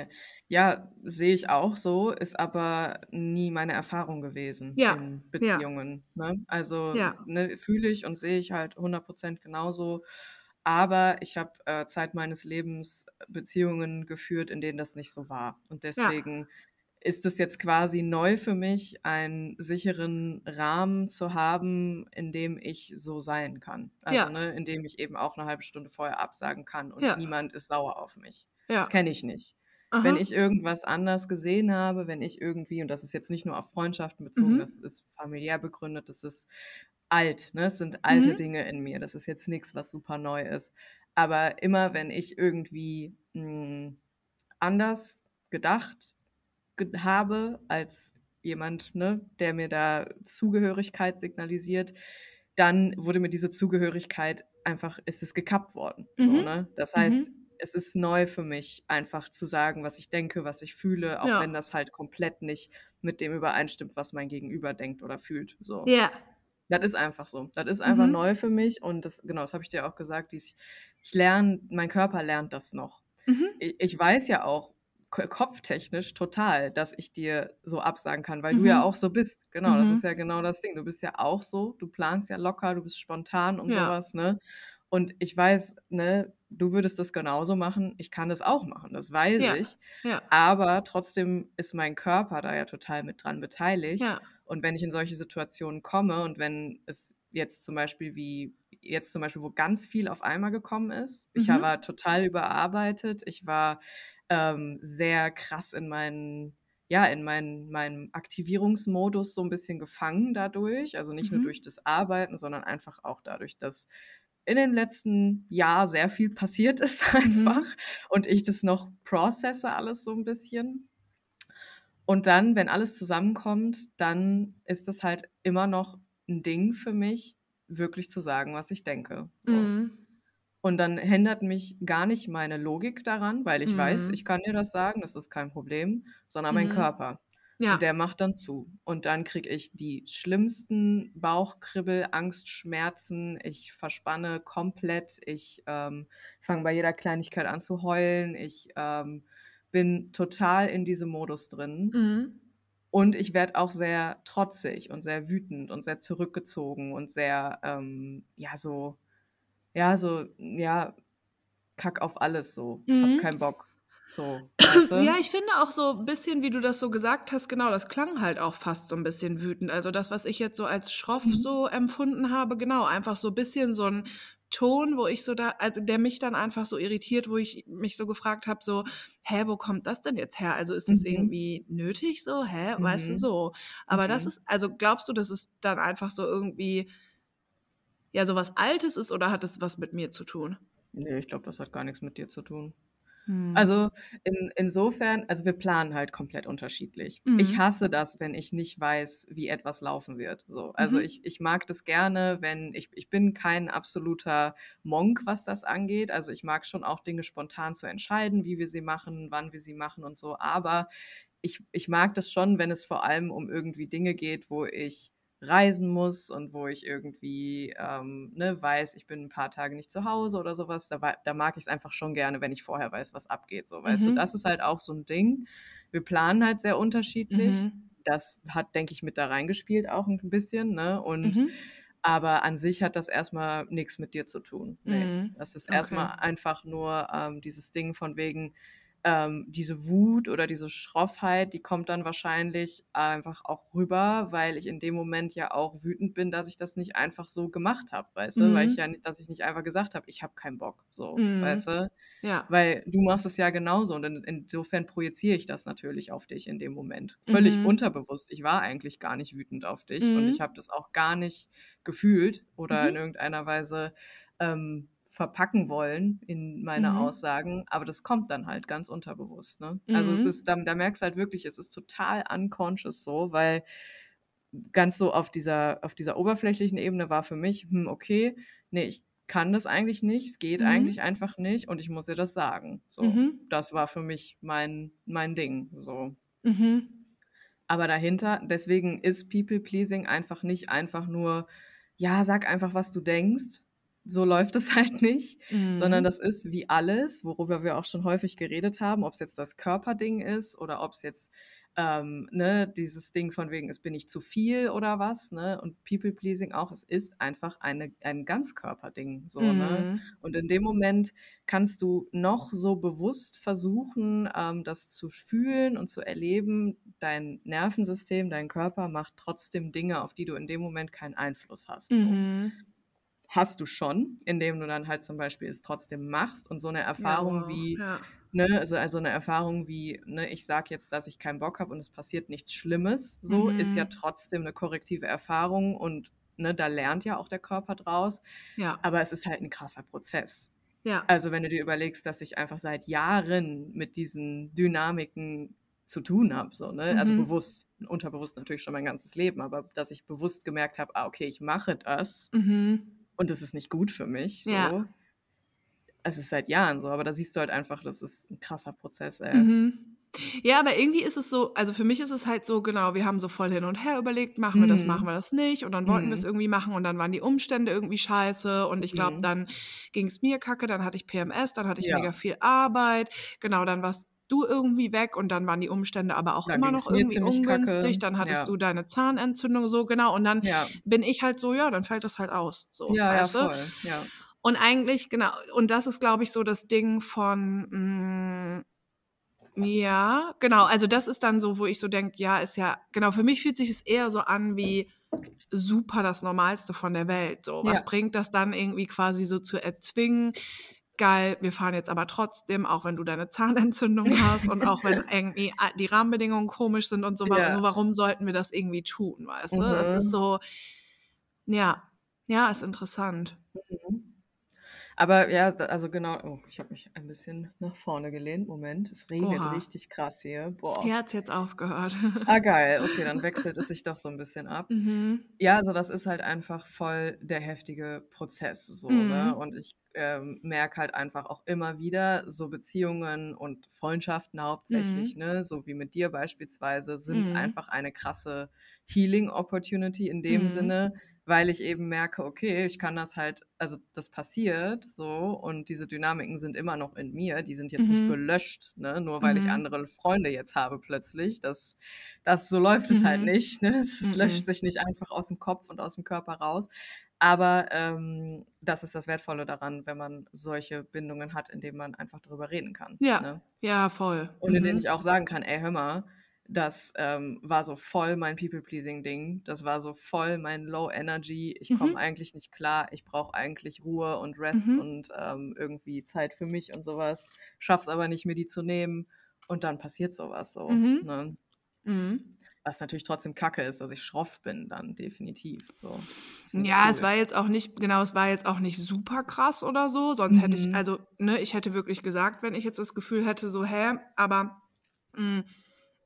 Ja, sehe ich auch so, ist aber nie meine Erfahrung gewesen ja. in Beziehungen. Ne? Also ne, fühle ich und sehe ich halt 100% genauso. Aber ich habe äh, Zeit meines Lebens Beziehungen geführt, in denen das nicht so war. Und deswegen ist es jetzt quasi neu für mich, einen sicheren Rahmen zu haben, in dem ich so sein kann. Also, ja. ne, in dem ich eben auch eine halbe Stunde vorher absagen kann und ja. niemand ist sauer auf mich. Ja. Das kenne ich nicht. Aha. Wenn ich irgendwas anders gesehen habe, wenn ich irgendwie, und das ist jetzt nicht nur auf Freundschaften bezogen, mhm. das ist familiär begründet, das ist alt, ne? Es sind alte mhm. Dinge in mir. Das ist jetzt nichts, was super neu ist. Aber immer, wenn ich irgendwie mh, hm, anders gedacht, habe als jemand, ne, der mir da Zugehörigkeit signalisiert, dann wurde mir diese Zugehörigkeit einfach, ist es gekappt worden. Mhm. So, ne? Das heißt, mhm. es ist neu für mich, einfach zu sagen, was ich denke, was ich fühle, auch ja. wenn das halt komplett nicht mit dem übereinstimmt, was mein Gegenüber denkt oder fühlt. So. Ja. Das ist einfach so. Das ist einfach mhm. neu für mich und das, genau, das habe ich dir auch gesagt, dies, ich lerne, mein Körper lernt das noch. Mhm. Ich, ich weiß ja auch, kopftechnisch total, dass ich dir so absagen kann, weil mhm. du ja mhm. auch so bist. Genau, mhm. das ist ja genau das Ding. Du bist ja auch so, du planst ja locker, du bist spontan und ja. sowas, ne? Und ich weiß, ne, du würdest das genauso machen, ich kann das auch machen, das weiß Ja, ich. ja. Aber trotzdem ist mein Körper da ja total mit dran beteiligt. Und wenn ich in solche Situationen komme und wenn es jetzt zum Beispiel wie jetzt zum Beispiel, wo ganz viel auf einmal gekommen ist, ich Mhm. war total überarbeitet, ich war ähm, sehr krass in meinen ja, in meinen, meinem Aktivierungsmodus so ein bisschen gefangen dadurch. Also nicht nur Mhm. durch das Arbeiten, sondern einfach auch dadurch, dass in dem letzten Jahr sehr viel passiert ist einfach Mhm. und ich das noch processe alles so ein bisschen. Und dann, wenn alles zusammenkommt, dann ist es halt immer noch ein Ding für mich, wirklich zu sagen, was ich denke. So. Mhm. Und dann hindert mich gar nicht meine Logik daran, weil ich weiß, Mhm. ich kann dir das sagen, das ist kein Problem, sondern mein Mhm. Körper. Ja. Und der macht dann zu. Und dann kriege ich die schlimmsten Bauchkribbel, Angstschmerzen. Ich verspanne komplett. Ich ähm, fange bei jeder Kleinigkeit an zu heulen. Ich ähm, bin total in diesem Modus drin. Mhm. Und ich werde auch sehr trotzig und sehr wütend und sehr zurückgezogen und sehr, ähm, ja, so, ja, so, ja, kack auf alles so. Hab Mhm. keinen Bock. So, weißt du? Ja, ich finde auch so ein bisschen, wie du das so gesagt hast, genau, das klang halt auch fast so ein bisschen wütend. Also das, was ich jetzt so als schroff Mhm. so empfunden habe, genau, einfach so ein bisschen so ein Ton, wo ich so da, also der mich dann einfach so irritiert, wo ich mich so gefragt habe, so, hä, wo kommt das denn jetzt her? Also ist das Mhm. irgendwie nötig so? Hä? Weißt du Mhm. so? Aber das Mhm. ist, also glaubst du, dass es dann einfach so irgendwie, ja, so was Altes ist oder hat es was mit mir zu tun? Nee, ich glaube, das hat gar nichts mit dir zu tun. Hm. Also in, insofern, also wir planen halt komplett unterschiedlich. Ich Mhm. hasse das, wenn ich nicht weiß, wie etwas laufen wird. So, also Mhm. ich, ich mag das gerne, wenn ich, ich bin kein absoluter Monk, was das angeht. Also ich mag schon auch Dinge spontan zu entscheiden, wie wir sie machen, wann wir sie machen und so. Aber ich, ich mag das schon, wenn es vor allem um irgendwie Dinge geht, wo ich reisen muss und wo ich irgendwie ähm, ne, weiß, ich bin ein paar Tage nicht zu Hause oder sowas, da, da mag ich es einfach schon gerne, wenn ich vorher weiß, was abgeht. So, weißt du, Mhm. das ist halt auch so ein Ding. Wir planen halt sehr unterschiedlich. Mhm. Das hat, denke ich, mit da reingespielt auch ein bisschen, ne? Und Mhm. aber an sich hat das erstmal nichts mit dir zu tun. Nee. Mhm. Das ist Okay. erstmal einfach nur ähm, dieses Ding von wegen, ähm, diese Wut oder diese Schroffheit, die kommt dann wahrscheinlich einfach auch rüber, weil ich in dem Moment ja auch wütend bin, dass ich das nicht einfach so gemacht habe, weißt du? Weil ich Mhm. ja nicht, dass ich nicht einfach gesagt habe, ich habe keinen Bock, so, Mhm. weißt du? Ja. Weil du machst es ja genauso und in, insofern projiziere ich das natürlich auf dich in dem Moment. Völlig Mhm. unterbewusst. Ich war eigentlich gar nicht wütend auf dich und ich Mhm. habe das auch gar nicht gefühlt oder in Mhm. irgendeiner Weise ähm, verpacken wollen in meine Mhm. Aussagen, aber das kommt dann halt ganz unterbewusst. Ne? Also es Mhm. ist, da, da merkst du halt wirklich, es ist total unconscious so, weil ganz so auf dieser, auf dieser oberflächlichen Ebene war für mich, hm, okay, nee, ich kann das eigentlich nicht, es geht Mhm. eigentlich einfach nicht und ich muss ihr das sagen. So, Mhm. das war für mich mein, mein Ding. So. Mhm. Aber dahinter, deswegen ist People-Pleasing einfach nicht einfach nur, ja, sag einfach, was du denkst. So läuft es halt nicht, sondern Mhm. das ist wie alles, worüber wir auch schon häufig geredet haben, ob es jetzt das Körperding ist oder ob es jetzt ähm, ne, dieses Ding von wegen, es bin ich zu viel oder was, ne? Und People-Pleasing auch, es ist einfach eine, ein Ganzkörperding, so, ne? Mhm. Und in dem Moment kannst du noch so bewusst versuchen, ähm, das zu fühlen und zu erleben. Dein Nervensystem, dein Körper macht trotzdem Dinge, auf die du in dem Moment keinen Einfluss hast. So. Mhm. Hast du schon, indem du dann halt zum Beispiel es trotzdem machst und so eine Ja, Erfahrung wow. wie, Ja. ne, also, also eine Erfahrung wie, ne, ich sag jetzt, dass ich keinen Bock habe und es passiert nichts Schlimmes, so ist ja Mhm. trotzdem eine korrektive Erfahrung und ne, da lernt ja auch der Körper draus. Ja. Aber es ist halt ein krasser Prozess. Ja. Also wenn du dir überlegst, dass ich einfach seit Jahren mit diesen Dynamiken zu tun habe, so, ne? Also Mhm. bewusst, unterbewusst natürlich schon mein ganzes Leben, aber dass ich bewusst gemerkt habe, ah, okay, ich mache das Mhm. Und das ist nicht gut für mich, so. Ja. Es ist seit Jahren so, aber da siehst du halt einfach, das ist ein krasser Prozess, ey. Mhm. Ja, aber irgendwie ist es so, also für mich ist es halt so, genau, wir haben so voll hin und her überlegt, machen wir das, machen Mhm. wir das nicht und dann wollten wir es Mhm. irgendwie machen und dann waren die Umstände irgendwie scheiße und ich glaube, Mhm. dann ging es mir kacke, dann hatte ich PMS, dann hatte ich Ja. mega viel Arbeit, genau, dann warst du irgendwie weg und dann waren die Umstände aber auch Dann immer noch irgendwie ziemlich kacke. ungünstig, dann hattest Ja. du deine Zahnentzündung so, genau, und dann Ja. bin ich halt so, ja, dann fällt das halt aus, so, Ja, ja, weißt du? voll. Ja. Und eigentlich, genau, und das ist, glaube ich, so das Ding von, mh, mm, ja, genau, also das ist dann so, wo ich so denke, ja, ist ja, genau, für mich fühlt sich es eher so an wie super das Normalste von der Welt. So, was ja. bringt das dann irgendwie quasi so zu erzwingen? Geil, wir fahren jetzt aber trotzdem, auch wenn du deine Zahnentzündung hast und auch wenn irgendwie die Rahmenbedingungen komisch sind und so, ja. so warum sollten wir das irgendwie tun, weißt du? Es ist mhm. so, ja, ja, ist interessant. Mhm. Aber ja, also genau, oh, ich habe mich ein bisschen nach vorne gelehnt. Moment, es regnet Oha. richtig krass hier. Boah. Hier hat es jetzt aufgehört. Ah, geil. Okay, dann wechselt es sich doch so ein bisschen ab. Mhm. Ja, also das ist halt einfach voll der heftige Prozess. So, ne? mhm. ne? Und ich ähm, merke halt einfach auch immer wieder, so Beziehungen und Freundschaften hauptsächlich, mhm. ne, so wie mit dir beispielsweise, sind mhm. einfach eine krasse Healing Opportunity in dem mhm. Sinne, weil ich eben merke, okay, ich kann das halt, also das passiert so und diese Dynamiken sind immer noch in mir, die sind jetzt mhm. nicht gelöscht, ne? nur weil mhm. ich andere Freunde jetzt habe plötzlich. Das, das so läuft mhm. es halt mhm. nicht. Ne? Es, es löscht mhm. sich nicht einfach aus dem Kopf und aus dem Körper raus. Aber ähm, das ist das Wertvolle daran, wenn man solche Bindungen hat, in denen man einfach darüber reden kann. Ja, ne? ja, voll. Und in denen ich auch sagen kann, ey, hör mal, das ähm, war so voll mein People-Pleasing-Ding. Das war so voll mein Low Energy. Ich komme mhm. eigentlich nicht klar. Ich brauche eigentlich Ruhe und Rest mhm. und ähm, irgendwie Zeit für mich und sowas. Schaff's aber nicht, mir die zu nehmen. Und dann passiert sowas so. Mhm. Ne? Mhm. Was natürlich trotzdem kacke ist, dass ich schroff bin, dann definitiv. So, ja, cool. es war jetzt auch nicht, genau, es war jetzt auch nicht super krass oder so. Sonst hätte ich, mhm. also, ne, ich hätte wirklich gesagt, wenn ich jetzt das Gefühl hätte, so, hä, aber mh, mm,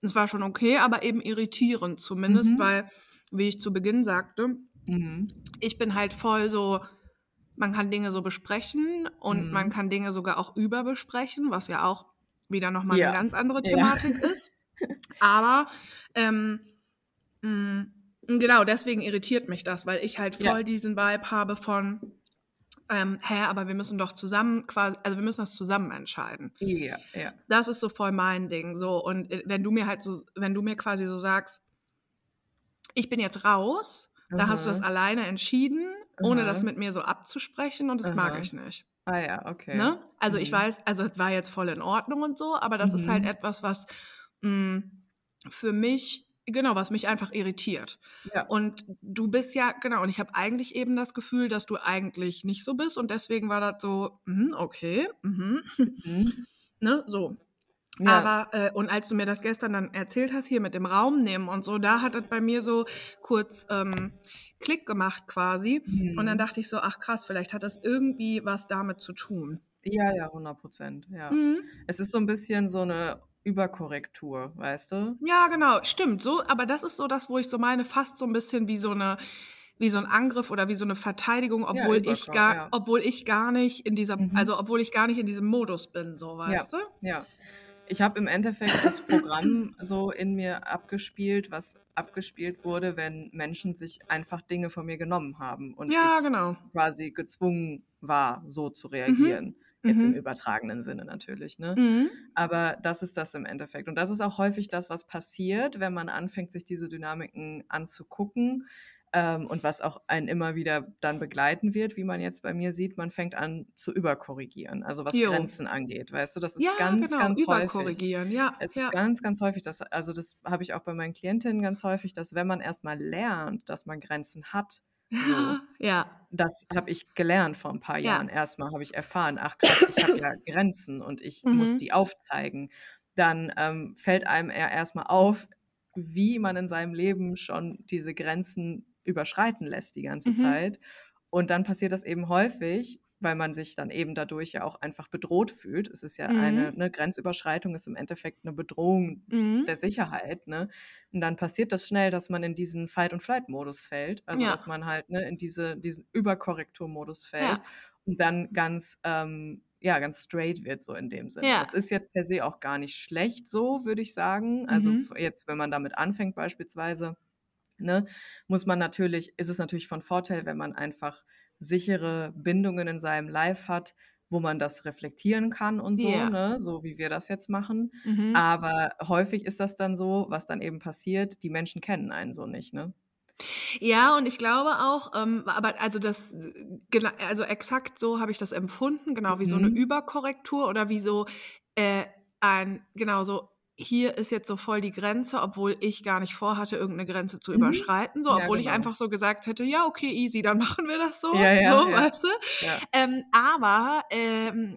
es war schon okay, aber eben irritierend zumindest, mhm. weil, wie ich zu Beginn sagte, mhm. ich bin halt voll so, man kann Dinge so besprechen und mhm. man kann Dinge sogar auch überbesprechen, was ja auch wieder nochmal ja. eine ganz andere Thematik ja. ist. Aber ähm, mh, mm, genau deswegen irritiert mich das, weil ich halt voll ja. diesen Vibe habe von, ähm, hä, aber wir müssen doch zusammen quasi, also wir müssen das zusammen entscheiden. Ja, ja. Das ist so voll mein Ding. So, und äh, wenn du mir halt so, wenn du mir quasi so sagst, ich bin jetzt raus, mhm. da hast du das alleine entschieden, ohne mhm. das mit mir so abzusprechen und das mhm. mag ich nicht. Ah ja, okay. Ne? Also ich mhm. weiß, also es war jetzt voll in Ordnung und so, aber das ist halt mhm. etwas, was mh, mm, für mich Genau, was mich einfach irritiert. Ja. Und du bist ja, genau, und ich habe eigentlich eben das Gefühl, dass du eigentlich nicht so bist und deswegen war das so, mh, okay, mh. Mhm. ne, so. Ja. Aber, äh, und als du mir das gestern dann erzählt hast, hier mit dem Raum nehmen und so, da hat das bei mir so kurz ähm, Klick gemacht quasi. Mhm. Und dann mhm. dachte ich so, ach krass, vielleicht hat das irgendwie was damit zu tun. Ja, ja, 100 Prozent, ja. Mhm. Es ist so ein bisschen so eine Überkorrektur, weißt du? Ja, genau, stimmt. So, aber das ist so das, wo ich so meine, fast so ein bisschen wie so eine wie so ein Angriff oder wie so eine Verteidigung, obwohl ja, ich gar, ja. obwohl ich gar nicht in dieser, mhm. also obwohl ich gar nicht in diesem Modus bin, so weißt ja. du? Ja. Ich habe im Endeffekt das Programm so in mir abgespielt, was abgespielt wurde, wenn Menschen sich einfach Dinge von mir genommen haben und ja, ich genau. quasi gezwungen war, so zu mhm. reagieren. Mhm. Jetzt mhm. im übertragenen Sinne natürlich. Ne? Mhm. Aber das ist das im Endeffekt. Und das ist auch häufig das, was passiert, wenn man anfängt, sich diese Dynamiken anzugucken. Ähm, und was auch einen immer wieder dann begleiten wird, wie man jetzt bei mir sieht, man fängt an zu überkorrigieren, also was jo. Grenzen angeht, weißt du, das ist ja, ganz, genau, ganz häufig. Ja, es ja. ist ganz, ganz häufig, dass, also das habe ich auch bei meinen Klientinnen ganz häufig, dass wenn man erstmal lernt, dass man Grenzen hat, so. Ja. Das habe ich gelernt vor ein paar Ja. Jahren. Erstmal habe ich erfahren, ach krass, ich habe ja Grenzen und ich muss mhm. die aufzeigen. Dann ähm, fällt einem eher erstmal auf, wie man in seinem Leben schon diese Grenzen überschreiten lässt die ganze Mhm. Zeit. Und dann passiert das eben häufig, weil man sich dann eben dadurch ja auch einfach bedroht fühlt. Es ist ja mhm. eine ne, Grenzüberschreitung, ist im Endeffekt eine Bedrohung mhm. der Sicherheit. Ne? Und dann passiert das schnell, dass man in diesen Fight- und Flight-Modus fällt. Also ja. dass man halt ne, in diese, diesen Überkorrektur-Modus fällt ja. und dann ganz, ähm, ja, ganz straight wird, so in dem Sinne. Ja. Das ist jetzt per se auch gar nicht schlecht, so würde ich sagen. Also mhm. jetzt, wenn man damit anfängt, beispielsweise. Ne, muss man natürlich, ist es natürlich von Vorteil, wenn man einfach sichere Bindungen in seinem Life hat, wo man das reflektieren kann und so, yeah. ne? so wie wir das jetzt machen. Mhm. Aber häufig ist das dann so, was dann eben passiert, die Menschen kennen einen so nicht. Ne? Ja, und ich glaube auch, ähm, aber also das, äh, also exakt so habe ich das empfunden, genau wie so eine mhm. Überkorrektur oder wie so äh, ein, genau so, hier ist jetzt so voll die Grenze, obwohl ich gar nicht vorhatte, irgendeine Grenze zu mhm. überschreiten, so, obwohl ja, genau. ich einfach so gesagt hätte, ja, okay, easy, dann machen wir das so, ja, ja, so, weißt du? Ähm, aber ähm,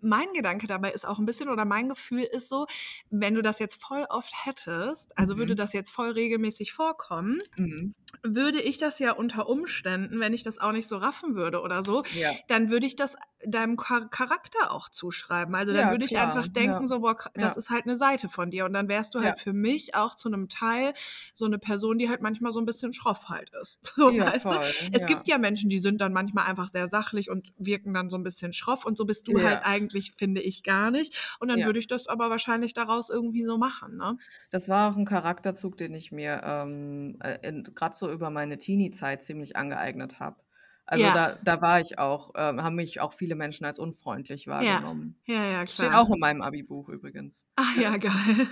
mein Gedanke dabei ist auch ein bisschen oder mein Gefühl ist so, wenn du das jetzt voll oft hättest, also mhm. würde das jetzt voll regelmäßig vorkommen, mhm. Würde ich das ja unter Umständen, wenn ich das auch nicht so raffen würde oder so, ja. dann würde ich das deinem Charakter auch zuschreiben. Also dann ja, würde ich klar. einfach denken, ja. so, boah, das ist halt eine Seite von dir. Und dann wärst du halt für mich auch zu einem Teil so eine Person, die halt manchmal so ein bisschen schroff halt ist. So, weißt voll. du? Es gibt ja Menschen, die sind dann manchmal einfach sehr sachlich und wirken dann so ein bisschen schroff und so bist du halt eigentlich finde ich, gar nicht. Und dann würde ich das aber wahrscheinlich daraus irgendwie so machen. Ne? Das war auch ein Charakterzug, den ich mir ähm, äh, gerade so über meine Teenie-Zeit ziemlich angeeignet habe. Also ja. da, da war ich auch, äh, haben mich auch viele Menschen als unfreundlich wahrgenommen. Ja, ja, ja klar. Steht auch in meinem Abi-Buch übrigens. Ach ja, geil.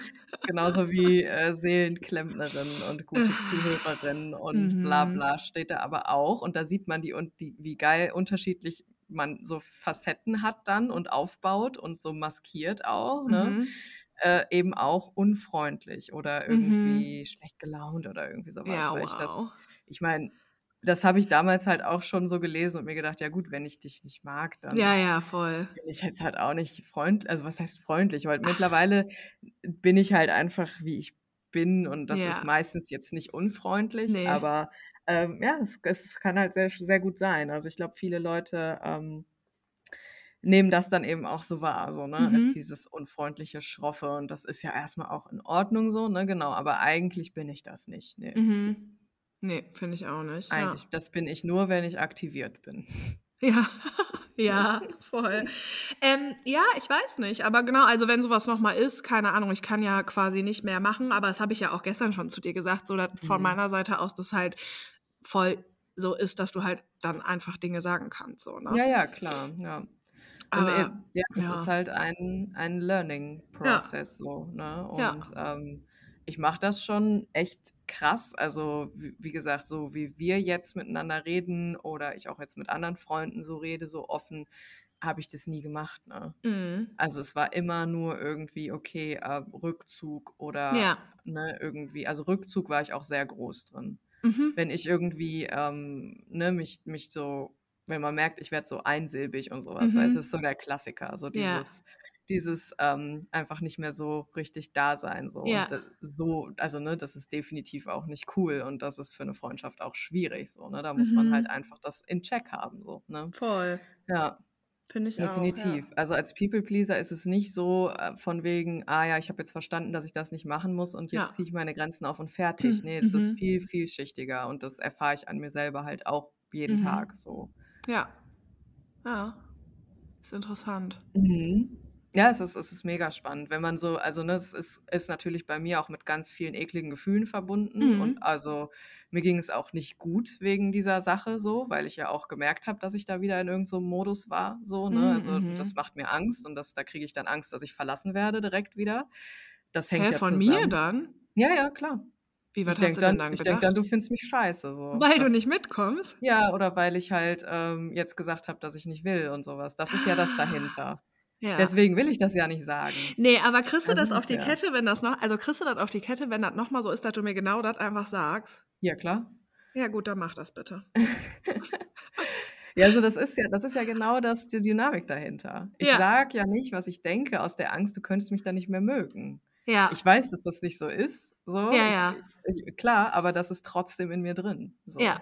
Genauso wie äh, Seelenklempnerin und gute Zuhörerin und mhm. bla bla steht da aber auch. Und da sieht man die und die, wie geil unterschiedlich man so Facetten hat dann und aufbaut und so maskiert auch, ne? Mhm. Äh, eben auch unfreundlich oder mhm. irgendwie mhm. schlecht gelaunt oder irgendwie sowas. Ja, weil wow. ich das, ich meine, das habe ich damals halt auch schon so gelesen und mir gedacht, ja gut, wenn ich dich nicht mag, dann ja, ja, voll. bin ich jetzt halt auch nicht freundlich, also was heißt freundlich, weil Ach. mittlerweile bin ich halt einfach, wie ich bin und das ja. ist meistens jetzt nicht unfreundlich, nee. aber ähm, ja, es, es, kann halt sehr, sehr gut sein. Also ich glaube, viele Leute ähm, nehmen das dann eben auch so wahr, so, ne, mhm. als dieses unfreundliche, schroffe und das ist ja erstmal auch in Ordnung so, ne, genau, aber eigentlich bin ich das nicht, ne. Mhm. Nee, finde ich auch nicht. Eigentlich, ja. das bin ich nur, wenn ich aktiviert bin. Ja, ja, voll. Ähm, ja, ich weiß nicht, aber genau, also wenn sowas nochmal ist, keine Ahnung, ich kann ja quasi nicht mehr machen, aber das habe ich ja auch gestern schon zu dir gesagt, so von mhm. meiner Seite aus, dass halt voll so ist, dass du halt dann einfach Dinge sagen kannst. So, ne? Ja, ja, klar, ja. Aber, und, ja, das ja. ist halt ein, ein Learning-Prozess ja. so, ne? Und ähm, ich mache das schon echt krass. Also, wie, wie, gesagt, so wie wir jetzt miteinander reden oder ich auch jetzt mit anderen Freunden so rede, so offen, habe ich das nie gemacht. Ne? Mhm. Also es war immer nur irgendwie, okay, äh, Rückzug oder ja. ne, irgendwie, also Rückzug war ich auch sehr groß drin. Mhm. Wenn ich irgendwie ähm, ne, mich, mich so, wenn man merkt, ich werde so einsilbig und sowas, mhm. weil es ist so der Klassiker, so dieses, ja. dieses ähm, einfach nicht mehr so richtig da sein. So. Ja. Und, so, also ne, das ist definitiv auch nicht cool und das ist für eine Freundschaft auch schwierig. So, ne? Da muss mhm. man halt einfach das in Check haben. So, ne? Voll. Ja. Finde ich Definitiv. Auch, ja. Also als People-Pleaser ist es nicht so äh, von wegen, ah ja, ich habe jetzt verstanden, dass ich das nicht machen muss und jetzt ja. ziehe ich meine Grenzen auf und fertig. Nee, es mhm. ist viel, vielschichtiger und das erfahre ich an mir selber halt auch jeden mhm. Tag so. Ja. Ja. Ist interessant. Mhm. Ja, es ist, es ist mega spannend, wenn man so, also ne, es ist, ist natürlich bei mir auch mit ganz vielen ekligen Gefühlen verbunden mhm. und also mir ging es auch nicht gut wegen dieser Sache so, weil ich ja auch gemerkt habe, dass ich da wieder in irgendeinem so Modus war. So, ne? Mhm, also mhm. das macht mir Angst und das, da kriege ich dann Angst, dass ich verlassen werde direkt wieder. Das hängt Hä, ja von zusammen. mir dann? Ja, ja, klar. Wie, was ich hast du dann, dann Ich denke dann, du findest mich scheiße. So. Weil das, du nicht mitkommst? Ja, oder weil ich halt ähm, jetzt gesagt habe, dass ich nicht will und sowas. Das ist ja das dahinter. Ja. Deswegen will ich das ja nicht sagen. Nee, aber kriegst du das, das auf die ja. Kette, wenn das noch, also kriegst du das auf die Kette, wenn das nochmal so ist, dass du mir genau das einfach sagst? Ja, klar. Ja, gut, dann mach das bitte. ja, also das ist ja, das ist ja genau das, die Dynamik dahinter. Ich ja. sag ja nicht, was ich denke, aus der Angst, du könntest mich dann nicht mehr mögen. Ja. Ich weiß, dass das nicht so ist. So. Ja, ja. Ich, ich, klar, aber das ist trotzdem in mir drin. So. Ja.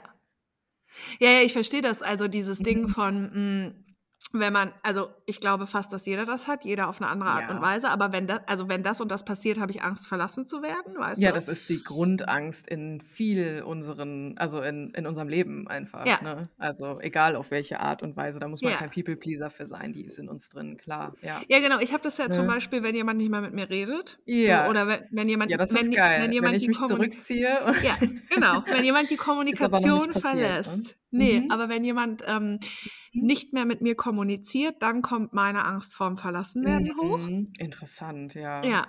Ja, ja, ich verstehe das. Also dieses Ding mhm. von, mh, mm, wenn man, also ich glaube fast, dass jeder das hat, jeder auf eine andere Art ja. und Weise, aber wenn das, also wenn das und das passiert, habe ich Angst, verlassen zu werden, weißt ja, du? das ist die Grundangst in viel unseren, also in, in unserem Leben einfach. Ja. Ne? Also egal auf welche Art und Weise, da muss man ja. kein People-Pleaser für sein, die ist in uns drin, klar. Ja, ja genau, ich habe das ja ne? zum Beispiel, wenn jemand nicht mehr mit mir redet. Ja. So, oder wenn, wenn jemand, ja, das wenn, ist geil. wenn jemand wenn ich mich zurückziehe. Ja, genau, wenn jemand die Kommunikation ne? verlässt. Ne? Nee, mhm. aber wenn jemand ähm. Nicht mehr mit mir kommuniziert, dann kommt meine Angst vorm Verlassenwerden mhm. hoch. Interessant, ja. Ja.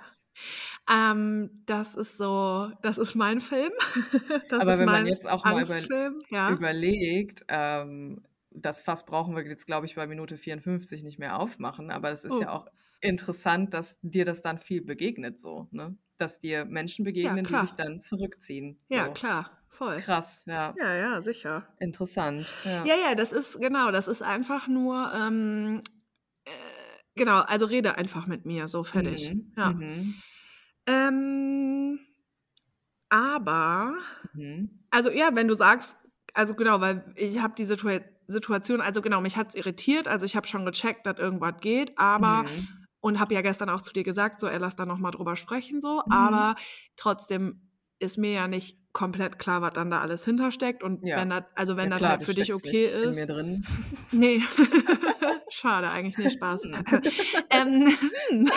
Ähm, das ist so, das ist mein Film. Das Aber wenn man jetzt auch mal über, ja. überlegt, ähm, das Fass brauchen wir jetzt, glaube ich, bei Minute 54 nicht mehr aufmachen, aber es ist oh. ja auch interessant, dass dir das dann viel begegnet, so, ne? Dass dir Menschen begegnen, ja, die sich dann zurückziehen. So. Ja, klar, voll. Krass, ja. Ja, ja, sicher. Interessant. Ja, ja, ja das ist, genau, das ist einfach nur, ähm, äh, genau, also rede einfach mit mir, so fertig. Mhm. Ja. Mhm. Ähm, aber, mhm. also ja, wenn du sagst, also genau, weil ich habe die Situa Situation, also genau, mich hat es irritiert, also ich habe schon gecheckt, dass irgendwas geht, aber mhm. und habe ja gestern auch zu dir gesagt, so, ey, lass da nochmal drüber sprechen, so, mhm. aber trotzdem ist mir ja nicht komplett klar, was dann da alles hintersteckt und ja. wenn das, also wenn ja, das halt für dich okay ist. In mir drin. Nee. Schade, eigentlich nicht Spaß. ähm, hm.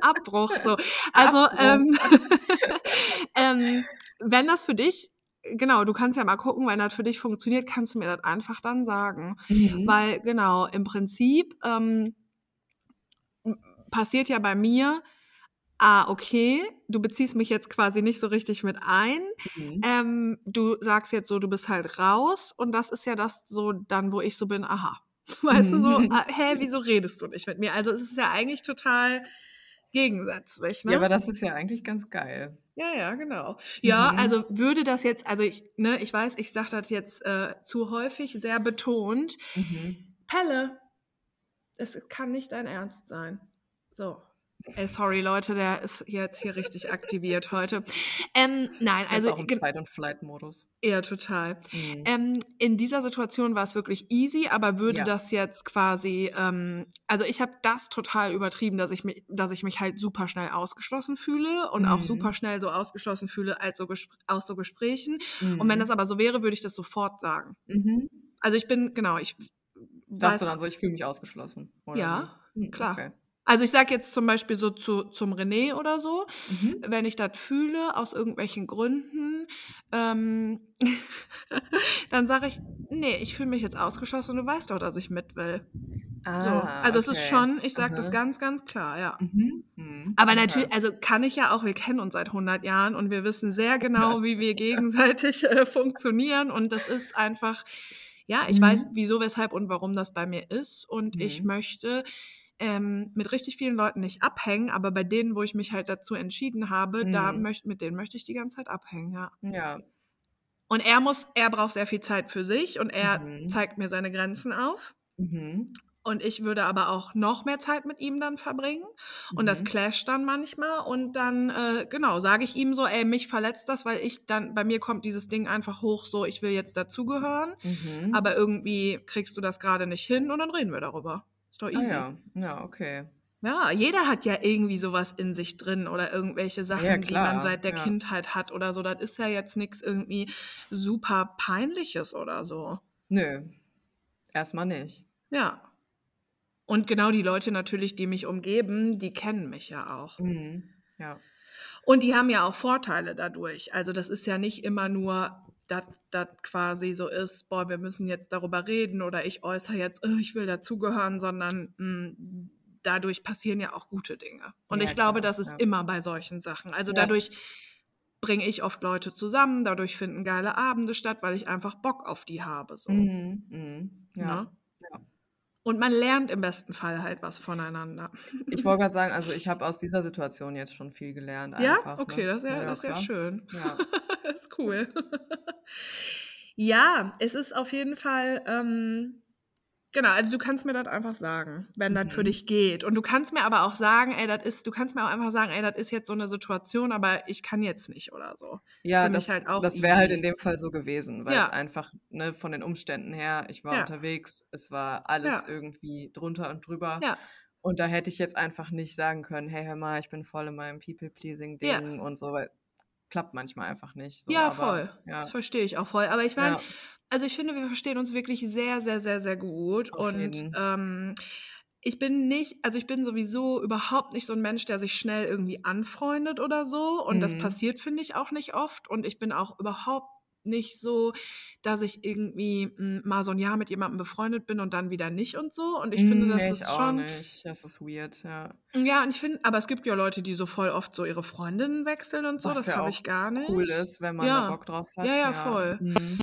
Abbruch, so. Also, Abbruch. Ähm, ähm, wenn das für dich genau, du kannst ja mal gucken, wenn das für dich funktioniert, kannst du mir das einfach dann sagen. Mhm. Weil, genau, im Prinzip ähm, passiert ja bei mir, ah, okay, du beziehst mich jetzt quasi nicht so richtig mit ein. Mhm. Ähm, du sagst jetzt so, du bist halt raus und das ist ja das so dann, wo ich so bin, aha. Weißt mhm. du so, ah, hä, wieso redest du nicht mit mir? Also es ist ja eigentlich total gegensätzlich. Ne? Ja, aber das ist ja eigentlich ganz geil. Ja, ja, genau. Ja, mhm. also würde das jetzt, also ich, ne, ich weiß, ich sage das jetzt äh, zu häufig, sehr betont. Mhm. Pelle, es kann nicht dein Ernst sein. So. Ey, sorry, Leute, der ist jetzt hier richtig aktiviert heute. Ähm, nein, also. Ist auch im Fight- und Flight-Modus. Ja, total. Mhm. Ähm, in dieser Situation war es wirklich easy, aber würde ja. das jetzt quasi, ähm, also ich habe das total übertrieben, dass ich, mich, dass ich mich halt super schnell ausgeschlossen fühle und mhm. auch super schnell so ausgeschlossen fühle als so aus so Gesprächen. Mhm. Und wenn mhm. das aber so wäre, würde ich das sofort sagen. Mhm. Also ich bin, genau, ich. Sagst du dann so, ich fühle mich ausgeschlossen? ja, wie? Hm, klar. Okay. Also ich sage jetzt zum Beispiel so zu, zum René oder so, mhm. wenn ich das fühle aus irgendwelchen Gründen, ähm, dann sage ich, nee, ich fühle mich jetzt ausgeschlossen und du weißt doch, dass ich mit will. Ah, so. Also okay. es ist schon, ich sage das ganz, ganz klar, ja. Mhm. Mhm. Aber natürlich, also kann ich ja auch, wir kennen uns seit 100 Jahren und wir wissen sehr genau, wie wir gegenseitig äh, funktionieren und das ist einfach, ja, ich weiß, mhm. wieso, weshalb und warum das bei mir ist und ich mhm. möchte ähm, mit richtig vielen Leuten nicht abhängen, aber bei denen, wo ich mich halt dazu entschieden habe, mhm. da möcht, mit denen möchte ich die ganze Zeit abhängen, ja. Ja. Und er muss, er braucht sehr viel Zeit für sich und er mhm. zeigt mir seine Grenzen auf. Mhm. Und ich würde aber auch noch mehr Zeit mit ihm dann verbringen. Und mhm. das clasht dann manchmal. Und dann, äh, genau, sage ich ihm so, ey, mich verletzt das, weil ich dann, bei mir kommt dieses Ding einfach hoch, so, ich will jetzt dazugehören. Mhm. Aber irgendwie kriegst du das gerade nicht hin und dann reden wir darüber. Ist doch ah easy. Ah, ja. ja, okay. Ja, jeder hat ja irgendwie sowas in sich drin oder irgendwelche Sachen, ja, die man seit der ja. Kindheit hat oder so. Das ist ja jetzt nichts irgendwie super peinliches oder so. Nö, erstmal nicht. Ja. Und genau die Leute natürlich, die mich umgeben, die kennen mich ja auch. Mhm. Ja. Und die haben ja auch Vorteile dadurch. Also das ist ja nicht immer nur das quasi so ist, boah, wir müssen jetzt darüber reden oder ich äußere jetzt, oh, ich will dazugehören, sondern mh, hm, dadurch passieren ja auch gute Dinge. Und ja, ich glaube, klar, das ist ja. immer bei solchen Sachen. Also ja. dadurch bringe ich oft Leute zusammen, dadurch finden geile Abende statt, weil ich einfach Bock auf die habe. So. Mhm, mh. Ja. Und man lernt im besten Fall halt was voneinander. Ich wollte gerade sagen, also ich habe aus dieser Situation jetzt schon viel gelernt. Ja, einfach, ne? okay, ne? das ist ja, ja, das ist ja schön. Ja. das ist cool. ja, es ist auf jeden Fall ähm, Genau, also du kannst mir das einfach sagen, wenn mhm. das für dich geht. Und du kannst mir aber auch sagen, ey, das ist, du kannst mir auch einfach sagen, ey, das ist jetzt so eine Situation, aber ich kann jetzt nicht oder so. Ja, das, halt das wäre halt in dem Fall so gewesen, weil ja. es einfach ne, von den Umständen her, ich war ja. unterwegs, es war alles ja. irgendwie drunter und drüber. Ja. Und da hätte ich jetzt einfach nicht sagen können, hey, hör mal, ich bin voll in meinem People-Pleasing-Ding und so, weil klappt manchmal einfach nicht. So, ja, aber, voll. Das verstehe ich auch voll. Aber ich meine, also ich finde, wir verstehen uns wirklich sehr, sehr, sehr, sehr gut. Auf und ähm, ich bin nicht, also ich bin sowieso überhaupt nicht so ein Mensch, der sich schnell irgendwie anfreundet oder so. Und mhm. das passiert, finde ich, auch nicht oft. Und ich bin auch überhaupt nicht so, dass ich irgendwie hm, mal so ein Jahr mit jemandem befreundet bin und dann wieder nicht und so. Und ich finde, das nee, ist ich auch schon. nicht. Das ist weird, ja. Ja, und ich finde, aber es gibt ja Leute, die so voll oft so ihre Freundinnen wechseln und so. Was das ja habe ich gar nicht. cool ist, wenn man da Ja, Bock drauf hat. ja, ja, Ja. voll. Mhm.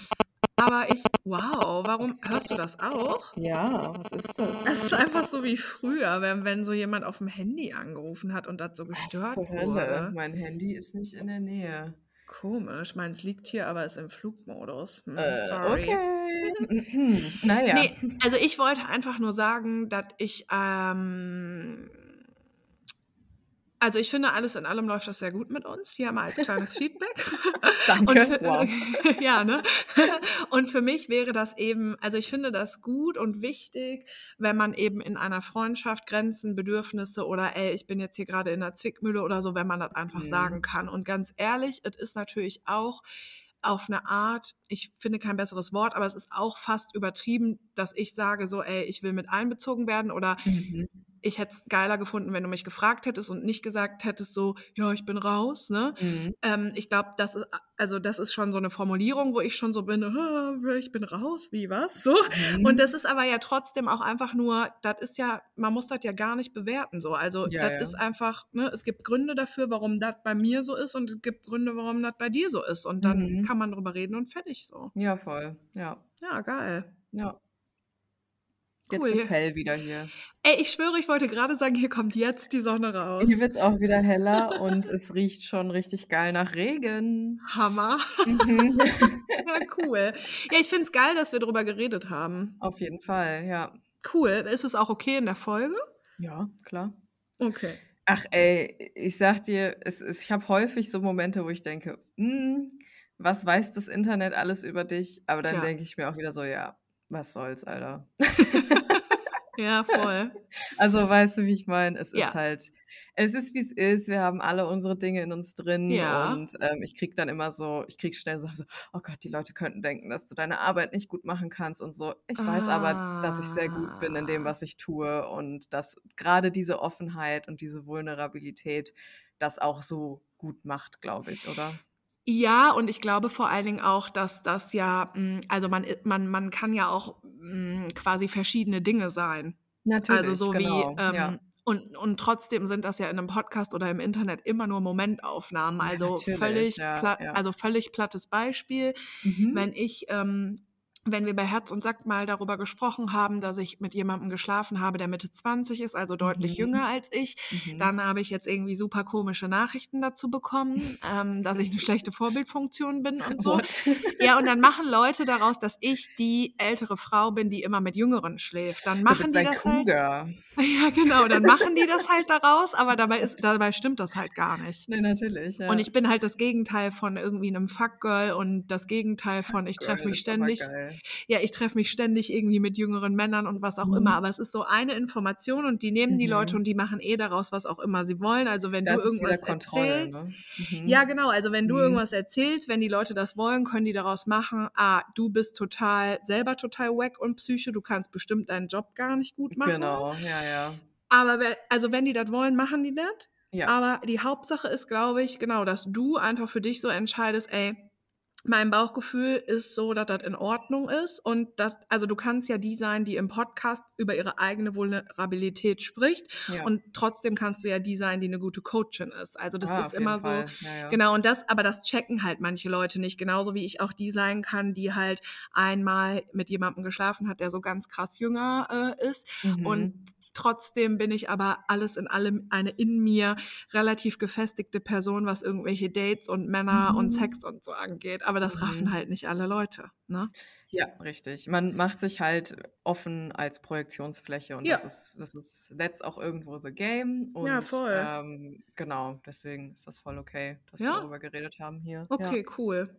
Aber ich, wow, warum hörst du das auch? Ja, was ist das? Es ist einfach so wie früher, wenn, wenn so jemand auf dem Handy angerufen hat und das so gestört Hölle? wurde. Mein Handy ist nicht in der Nähe. Komisch, meins liegt hier, aber ist im Flugmodus. Hm, Äh, sorry. okay. Naja. Nee, also ich wollte einfach nur sagen, dass ich, ähm, also ich finde, alles in allem läuft das sehr gut mit uns. Hier mal als kleines Feedback. Und Danke. für, Wow. ja, ne? Und für mich wäre das eben, also ich finde das gut und wichtig, wenn man eben in einer Freundschaft Grenzen, Bedürfnisse oder ey, ich bin jetzt hier gerade in der Zwickmühle oder so, wenn man das einfach Mhm. sagen kann. Und ganz ehrlich, es ist natürlich auch auf eine Art, ich finde kein besseres Wort, aber es ist auch fast übertrieben, dass ich sage so, ey, ich will mit einbezogen werden oder Mhm. Ich hätte es geiler gefunden, wenn du mich gefragt hättest und nicht gesagt hättest so, ja, ich bin raus, ne? Mhm. Ähm, ich glaube, das ist, also das ist schon so eine Formulierung, wo ich schon so bin, "Ah, ich bin raus, wie was? So. Mhm. Und das ist aber ja trotzdem auch einfach nur, das ist ja, man muss das ja gar nicht bewerten. So. Also Ja, das ja. ist einfach, ne, es gibt Gründe dafür, warum das bei mir so ist und es gibt Gründe, warum das bei dir so ist. Und dann Mhm. kann man drüber reden und fertig so. Ja, voll. Ja. Ja, geil. Ja. Jetzt Cool. wird's hell wieder hier. Ey, ich schwöre, ich wollte gerade sagen, hier kommt jetzt die Sonne raus. Hier wird's auch wieder heller und es riecht schon richtig geil nach Regen. Hammer. Mhm. Ja, cool. Ja, ich finde es geil, dass wir drüber geredet haben. Auf jeden Fall, ja. Cool. Ist es auch okay in der Folge? Ja, klar. Okay. Ach ey, ich sag dir, es ist, ich habe häufig so Momente, wo ich denke, hm, was weiß das Internet alles über dich? Aber dann denke ich mir auch wieder so, ja, was soll's, Alter. Ja, voll. Also weißt du, wie ich meine? Es Ja. ist halt, es ist wie es ist. Wir haben alle unsere Dinge in uns drin Ja. und ähm, ich krieg dann immer so, ich krieg schnell so, so, oh Gott, die Leute könnten denken, dass du deine Arbeit nicht gut machen kannst und so. Ich weiß aber, dass ich sehr gut bin in dem, Ah. was ich tue und dass gerade diese Offenheit und diese Vulnerabilität das auch so gut macht, glaube ich, oder? Ja, und ich glaube vor allen Dingen auch, dass das ja, mh, also man, man, man kann ja auch mh, quasi verschiedene Dinge sein. Natürlich, Also so genau, wie, ähm, ja. und, und trotzdem sind das ja in einem Podcast oder im Internet immer nur Momentaufnahmen. Ja, Also natürlich, völlig, ja, pla ja. also völlig plattes Beispiel. Mhm. Wenn ich, ähm, wenn wir bei Herz und Sack mal darüber gesprochen haben, dass ich mit jemandem geschlafen habe, der Mitte 20 ist, also deutlich Mhm. jünger als ich, Mhm. dann habe ich jetzt irgendwie super komische Nachrichten dazu bekommen, ähm, dass ich eine schlechte Vorbildfunktion bin und so. What? Ja, und dann machen Leute daraus, dass ich die ältere Frau bin, die immer mit Jüngeren schläft. Dann machen die das halt. Cougar. Ja, genau, dann machen die das halt daraus, aber dabei, ist, dabei stimmt das halt gar nicht. Nee, natürlich, ja. Und ich bin halt das Gegenteil von irgendwie einem Fuckgirl und das Gegenteil von ich treffe mich ständig. geil. Ja, ich treffe mich ständig irgendwie mit jüngeren Männern und was auch Mhm. immer. Aber es ist so eine Information und die nehmen die Leute Mhm. und die machen eh daraus, was auch immer sie wollen. Also wenn Das du irgendwas Kontrolle, erzählst. ne? Mhm. Ja, genau. Also wenn du Mhm. irgendwas erzählst, wenn die Leute das wollen, können die daraus machen, ah, du bist total, selber total wack und Psycho, du kannst bestimmt deinen Job gar nicht gut machen. Genau, ja, ja. Aber wer, also wenn die das wollen, machen die das. Ja, Aber die Hauptsache ist, glaube ich, genau, dass du einfach für dich so entscheidest, ey, mein Bauchgefühl ist so, dass das in Ordnung ist und das, also du kannst ja die sein, die im Podcast über ihre eigene Vulnerabilität spricht ja. und trotzdem kannst du ja die sein, die eine gute Coachin ist. Also das Ah, ist immer so, ja. Genau, und das, aber das checken halt manche Leute nicht. Genauso wie ich auch die sein kann, die halt einmal mit jemandem geschlafen hat, der so ganz krass jünger äh, ist. Mhm. Und trotzdem bin ich aber alles in allem eine in mir relativ gefestigte Person, was irgendwelche Dates und Männer und Mhm. Sex und so angeht. Aber das raffen Mhm. halt nicht alle Leute. Ne? Ja, richtig. Man macht sich halt offen als Projektionsfläche und Ja. das ist, das ist, that's auch irgendwo the game. Und Ja, voll. Ähm, genau, deswegen ist das voll okay, dass wir Ja? darüber geredet haben hier. Okay, cool.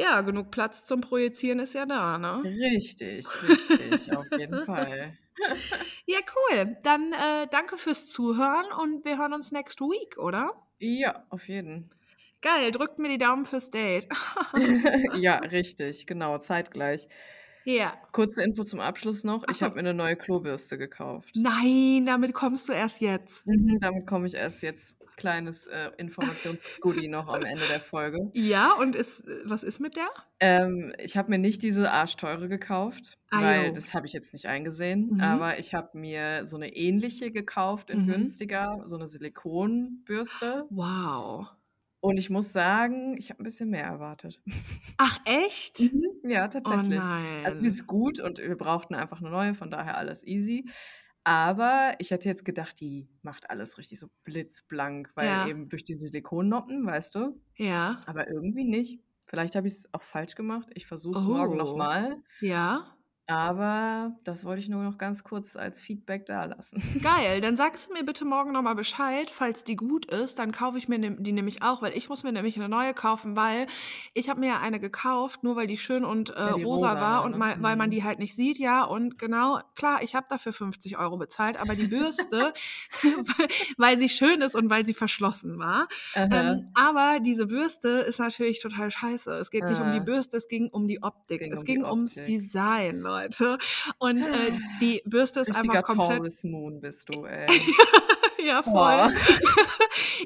Ja, genug Platz zum Projizieren ist ja da, ne? Richtig, richtig, auf jeden Fall. Ja, cool. Dann äh, danke fürs Zuhören und wir hören uns next week, oder? Ja, auf jeden. Geil, drückt mir die Daumen fürs Date. ja, richtig, genau, zeitgleich. Ja. Kurze Info zum Abschluss noch. Ach Ich so. habe mir eine neue Klobürste gekauft. Nein, damit kommst du erst jetzt. Mhm, damit komme ich erst jetzt. Kleines äh, Informationsgoodie noch am Ende der Folge. Ja, und ist, was ist mit der? Ähm, ich habe mir nicht diese arschteure gekauft, ah, weil jo. das habe ich jetzt nicht eingesehen. Mhm. Aber ich habe mir so eine ähnliche gekauft in mhm. günstiger, so eine Silikonbürste. Wow. Und ich muss sagen, ich habe ein bisschen mehr erwartet. Ach, echt? Mhm. Ja, oh tatsächlich. Oh nein. Also sie ist gut und wir brauchten einfach eine neue, von daher alles easy. Aber ich hätte jetzt gedacht, die macht alles richtig so blitzblank, weil ja. eben durch die Silikonnoppen, weißt du? Ja. Aber irgendwie nicht. Vielleicht habe ich es auch falsch gemacht. Ich versuche es oh. morgen nochmal. Ja. Aber das wollte ich nur noch ganz kurz als Feedback da lassen. Geil, dann sagst du mir bitte morgen nochmal Bescheid, falls die gut ist, dann kaufe ich mir die nämlich auch, weil ich muss mir nämlich eine neue kaufen, weil ich habe mir ja eine gekauft, nur weil die schön und äh, ja, die rosa, rosa, war ne? und mal, weil man mhm. die halt nicht sieht, ja und genau, klar, ich habe dafür 50 Euro bezahlt, aber die Bürste, weil sie schön ist und weil sie verschlossen war, ähm, aber diese Bürste ist natürlich total scheiße. Es geht nicht um die Bürste, es ging um die Optik, es ging, es ging um ums Design, Leute. Leute. Und äh, die Bürste ist Richtiger einfach komplett... Taurus Moon bist du, ey. ja, voll.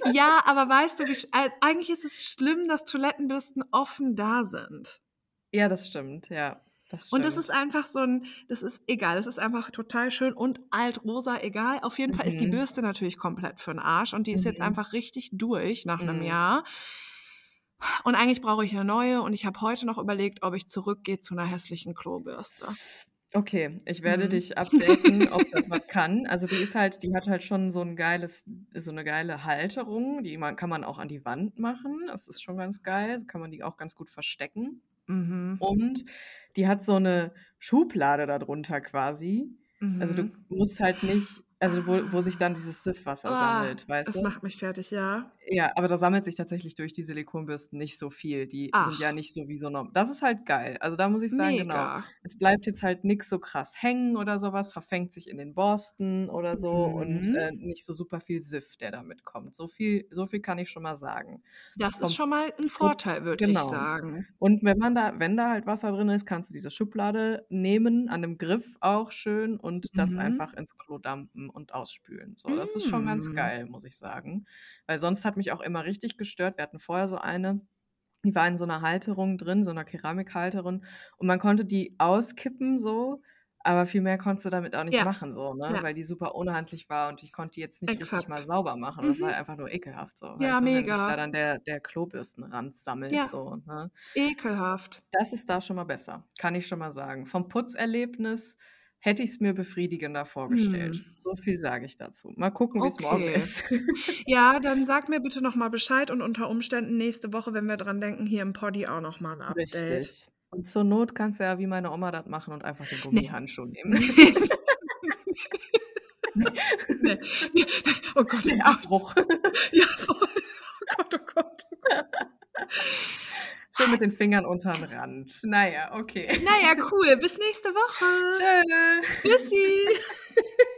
ja, aber weißt du, wie, äh, eigentlich ist es schlimm, dass Toilettenbürsten offen da sind. Ja, das stimmt, ja. Das und das ist einfach so ein, das ist egal, das ist einfach total schön und altrosa, egal. Auf jeden mhm. Fall ist die mhm. Bürste natürlich komplett für den Arsch und die ist mhm. jetzt einfach richtig durch nach einem mhm. Jahr. Und eigentlich brauche ich eine neue und ich habe heute noch überlegt, ob ich zurückgehe zu einer hässlichen Klobürste. Okay, ich werde mhm. dich updaten, ob das was kann. Also die ist halt, die hat halt schon so ein geiles, so eine geile Halterung, die man, kann man auch an die Wand machen. Das ist schon ganz geil. So kann man die auch ganz gut verstecken. Mhm. Und die hat so eine Schublade darunter quasi. Mhm. Also du mhm. musst halt nicht also wo, wo sich dann dieses Siffwasser oh, sammelt, weißt das du? Das macht mich fertig, ja. Ja, aber da sammelt sich tatsächlich durch die Silikonbürsten nicht so viel. Die Ach. sind ja nicht so wie so normal. Das ist halt geil. Also da muss ich sagen, genau. Mega. genau. Es bleibt jetzt halt nichts so krass hängen oder sowas, verfängt sich in den Borsten oder so mhm. und äh, nicht so super viel Siff, der damit kommt. So viel, so viel kann ich schon mal sagen. Das ist schon mal ein Vorteil, würde genau. ich sagen. Und wenn man da, wenn da halt Wasser drin ist, kannst du diese Schublade nehmen, an dem Griff auch schön und das mhm. einfach ins Klo dampen und ausspülen. So, das ist schon ganz mm. geil, muss ich sagen. Weil sonst hat mich auch immer richtig gestört. Wir hatten vorher so eine, die war in so einer Halterung drin, so einer Keramikhalterung. Und man konnte die auskippen so, aber viel mehr konntest du damit auch nicht ja. machen, so, ne? Ja. Weil die super unhandlich war und ich konnte die jetzt nicht Exakt. richtig mal sauber machen. Mhm. Das war mhm. einfach nur ekelhaft so. Ja, weißt, mega. Wenn sich da dann der, der Klobürstenrand sammelt. Ja. So, ne? Ekelhaft. Das ist da schon mal besser, kann ich schon mal sagen. Vom Putzerlebnis hätte ich es mir befriedigender vorgestellt. Hm. So viel sage ich dazu. Mal gucken, wie es okay. morgen ist. ja, dann sag mir bitte nochmal Bescheid und unter Umständen nächste Woche, wenn wir dran denken, hier im Poddy auch nochmal ein Update. Richtig. Und zur Not kannst du ja wie meine Oma das machen und einfach den Gummihandschuh nee. nehmen. nee. nee. Oh Gott, der Abbruch. ja, voll. Oh Gott, oh Gott, oh Gott. Schön mit den Fingern unterm Rand. Naja, okay. Naja, cool. Bis nächste Woche. Tschö. Tschüssi.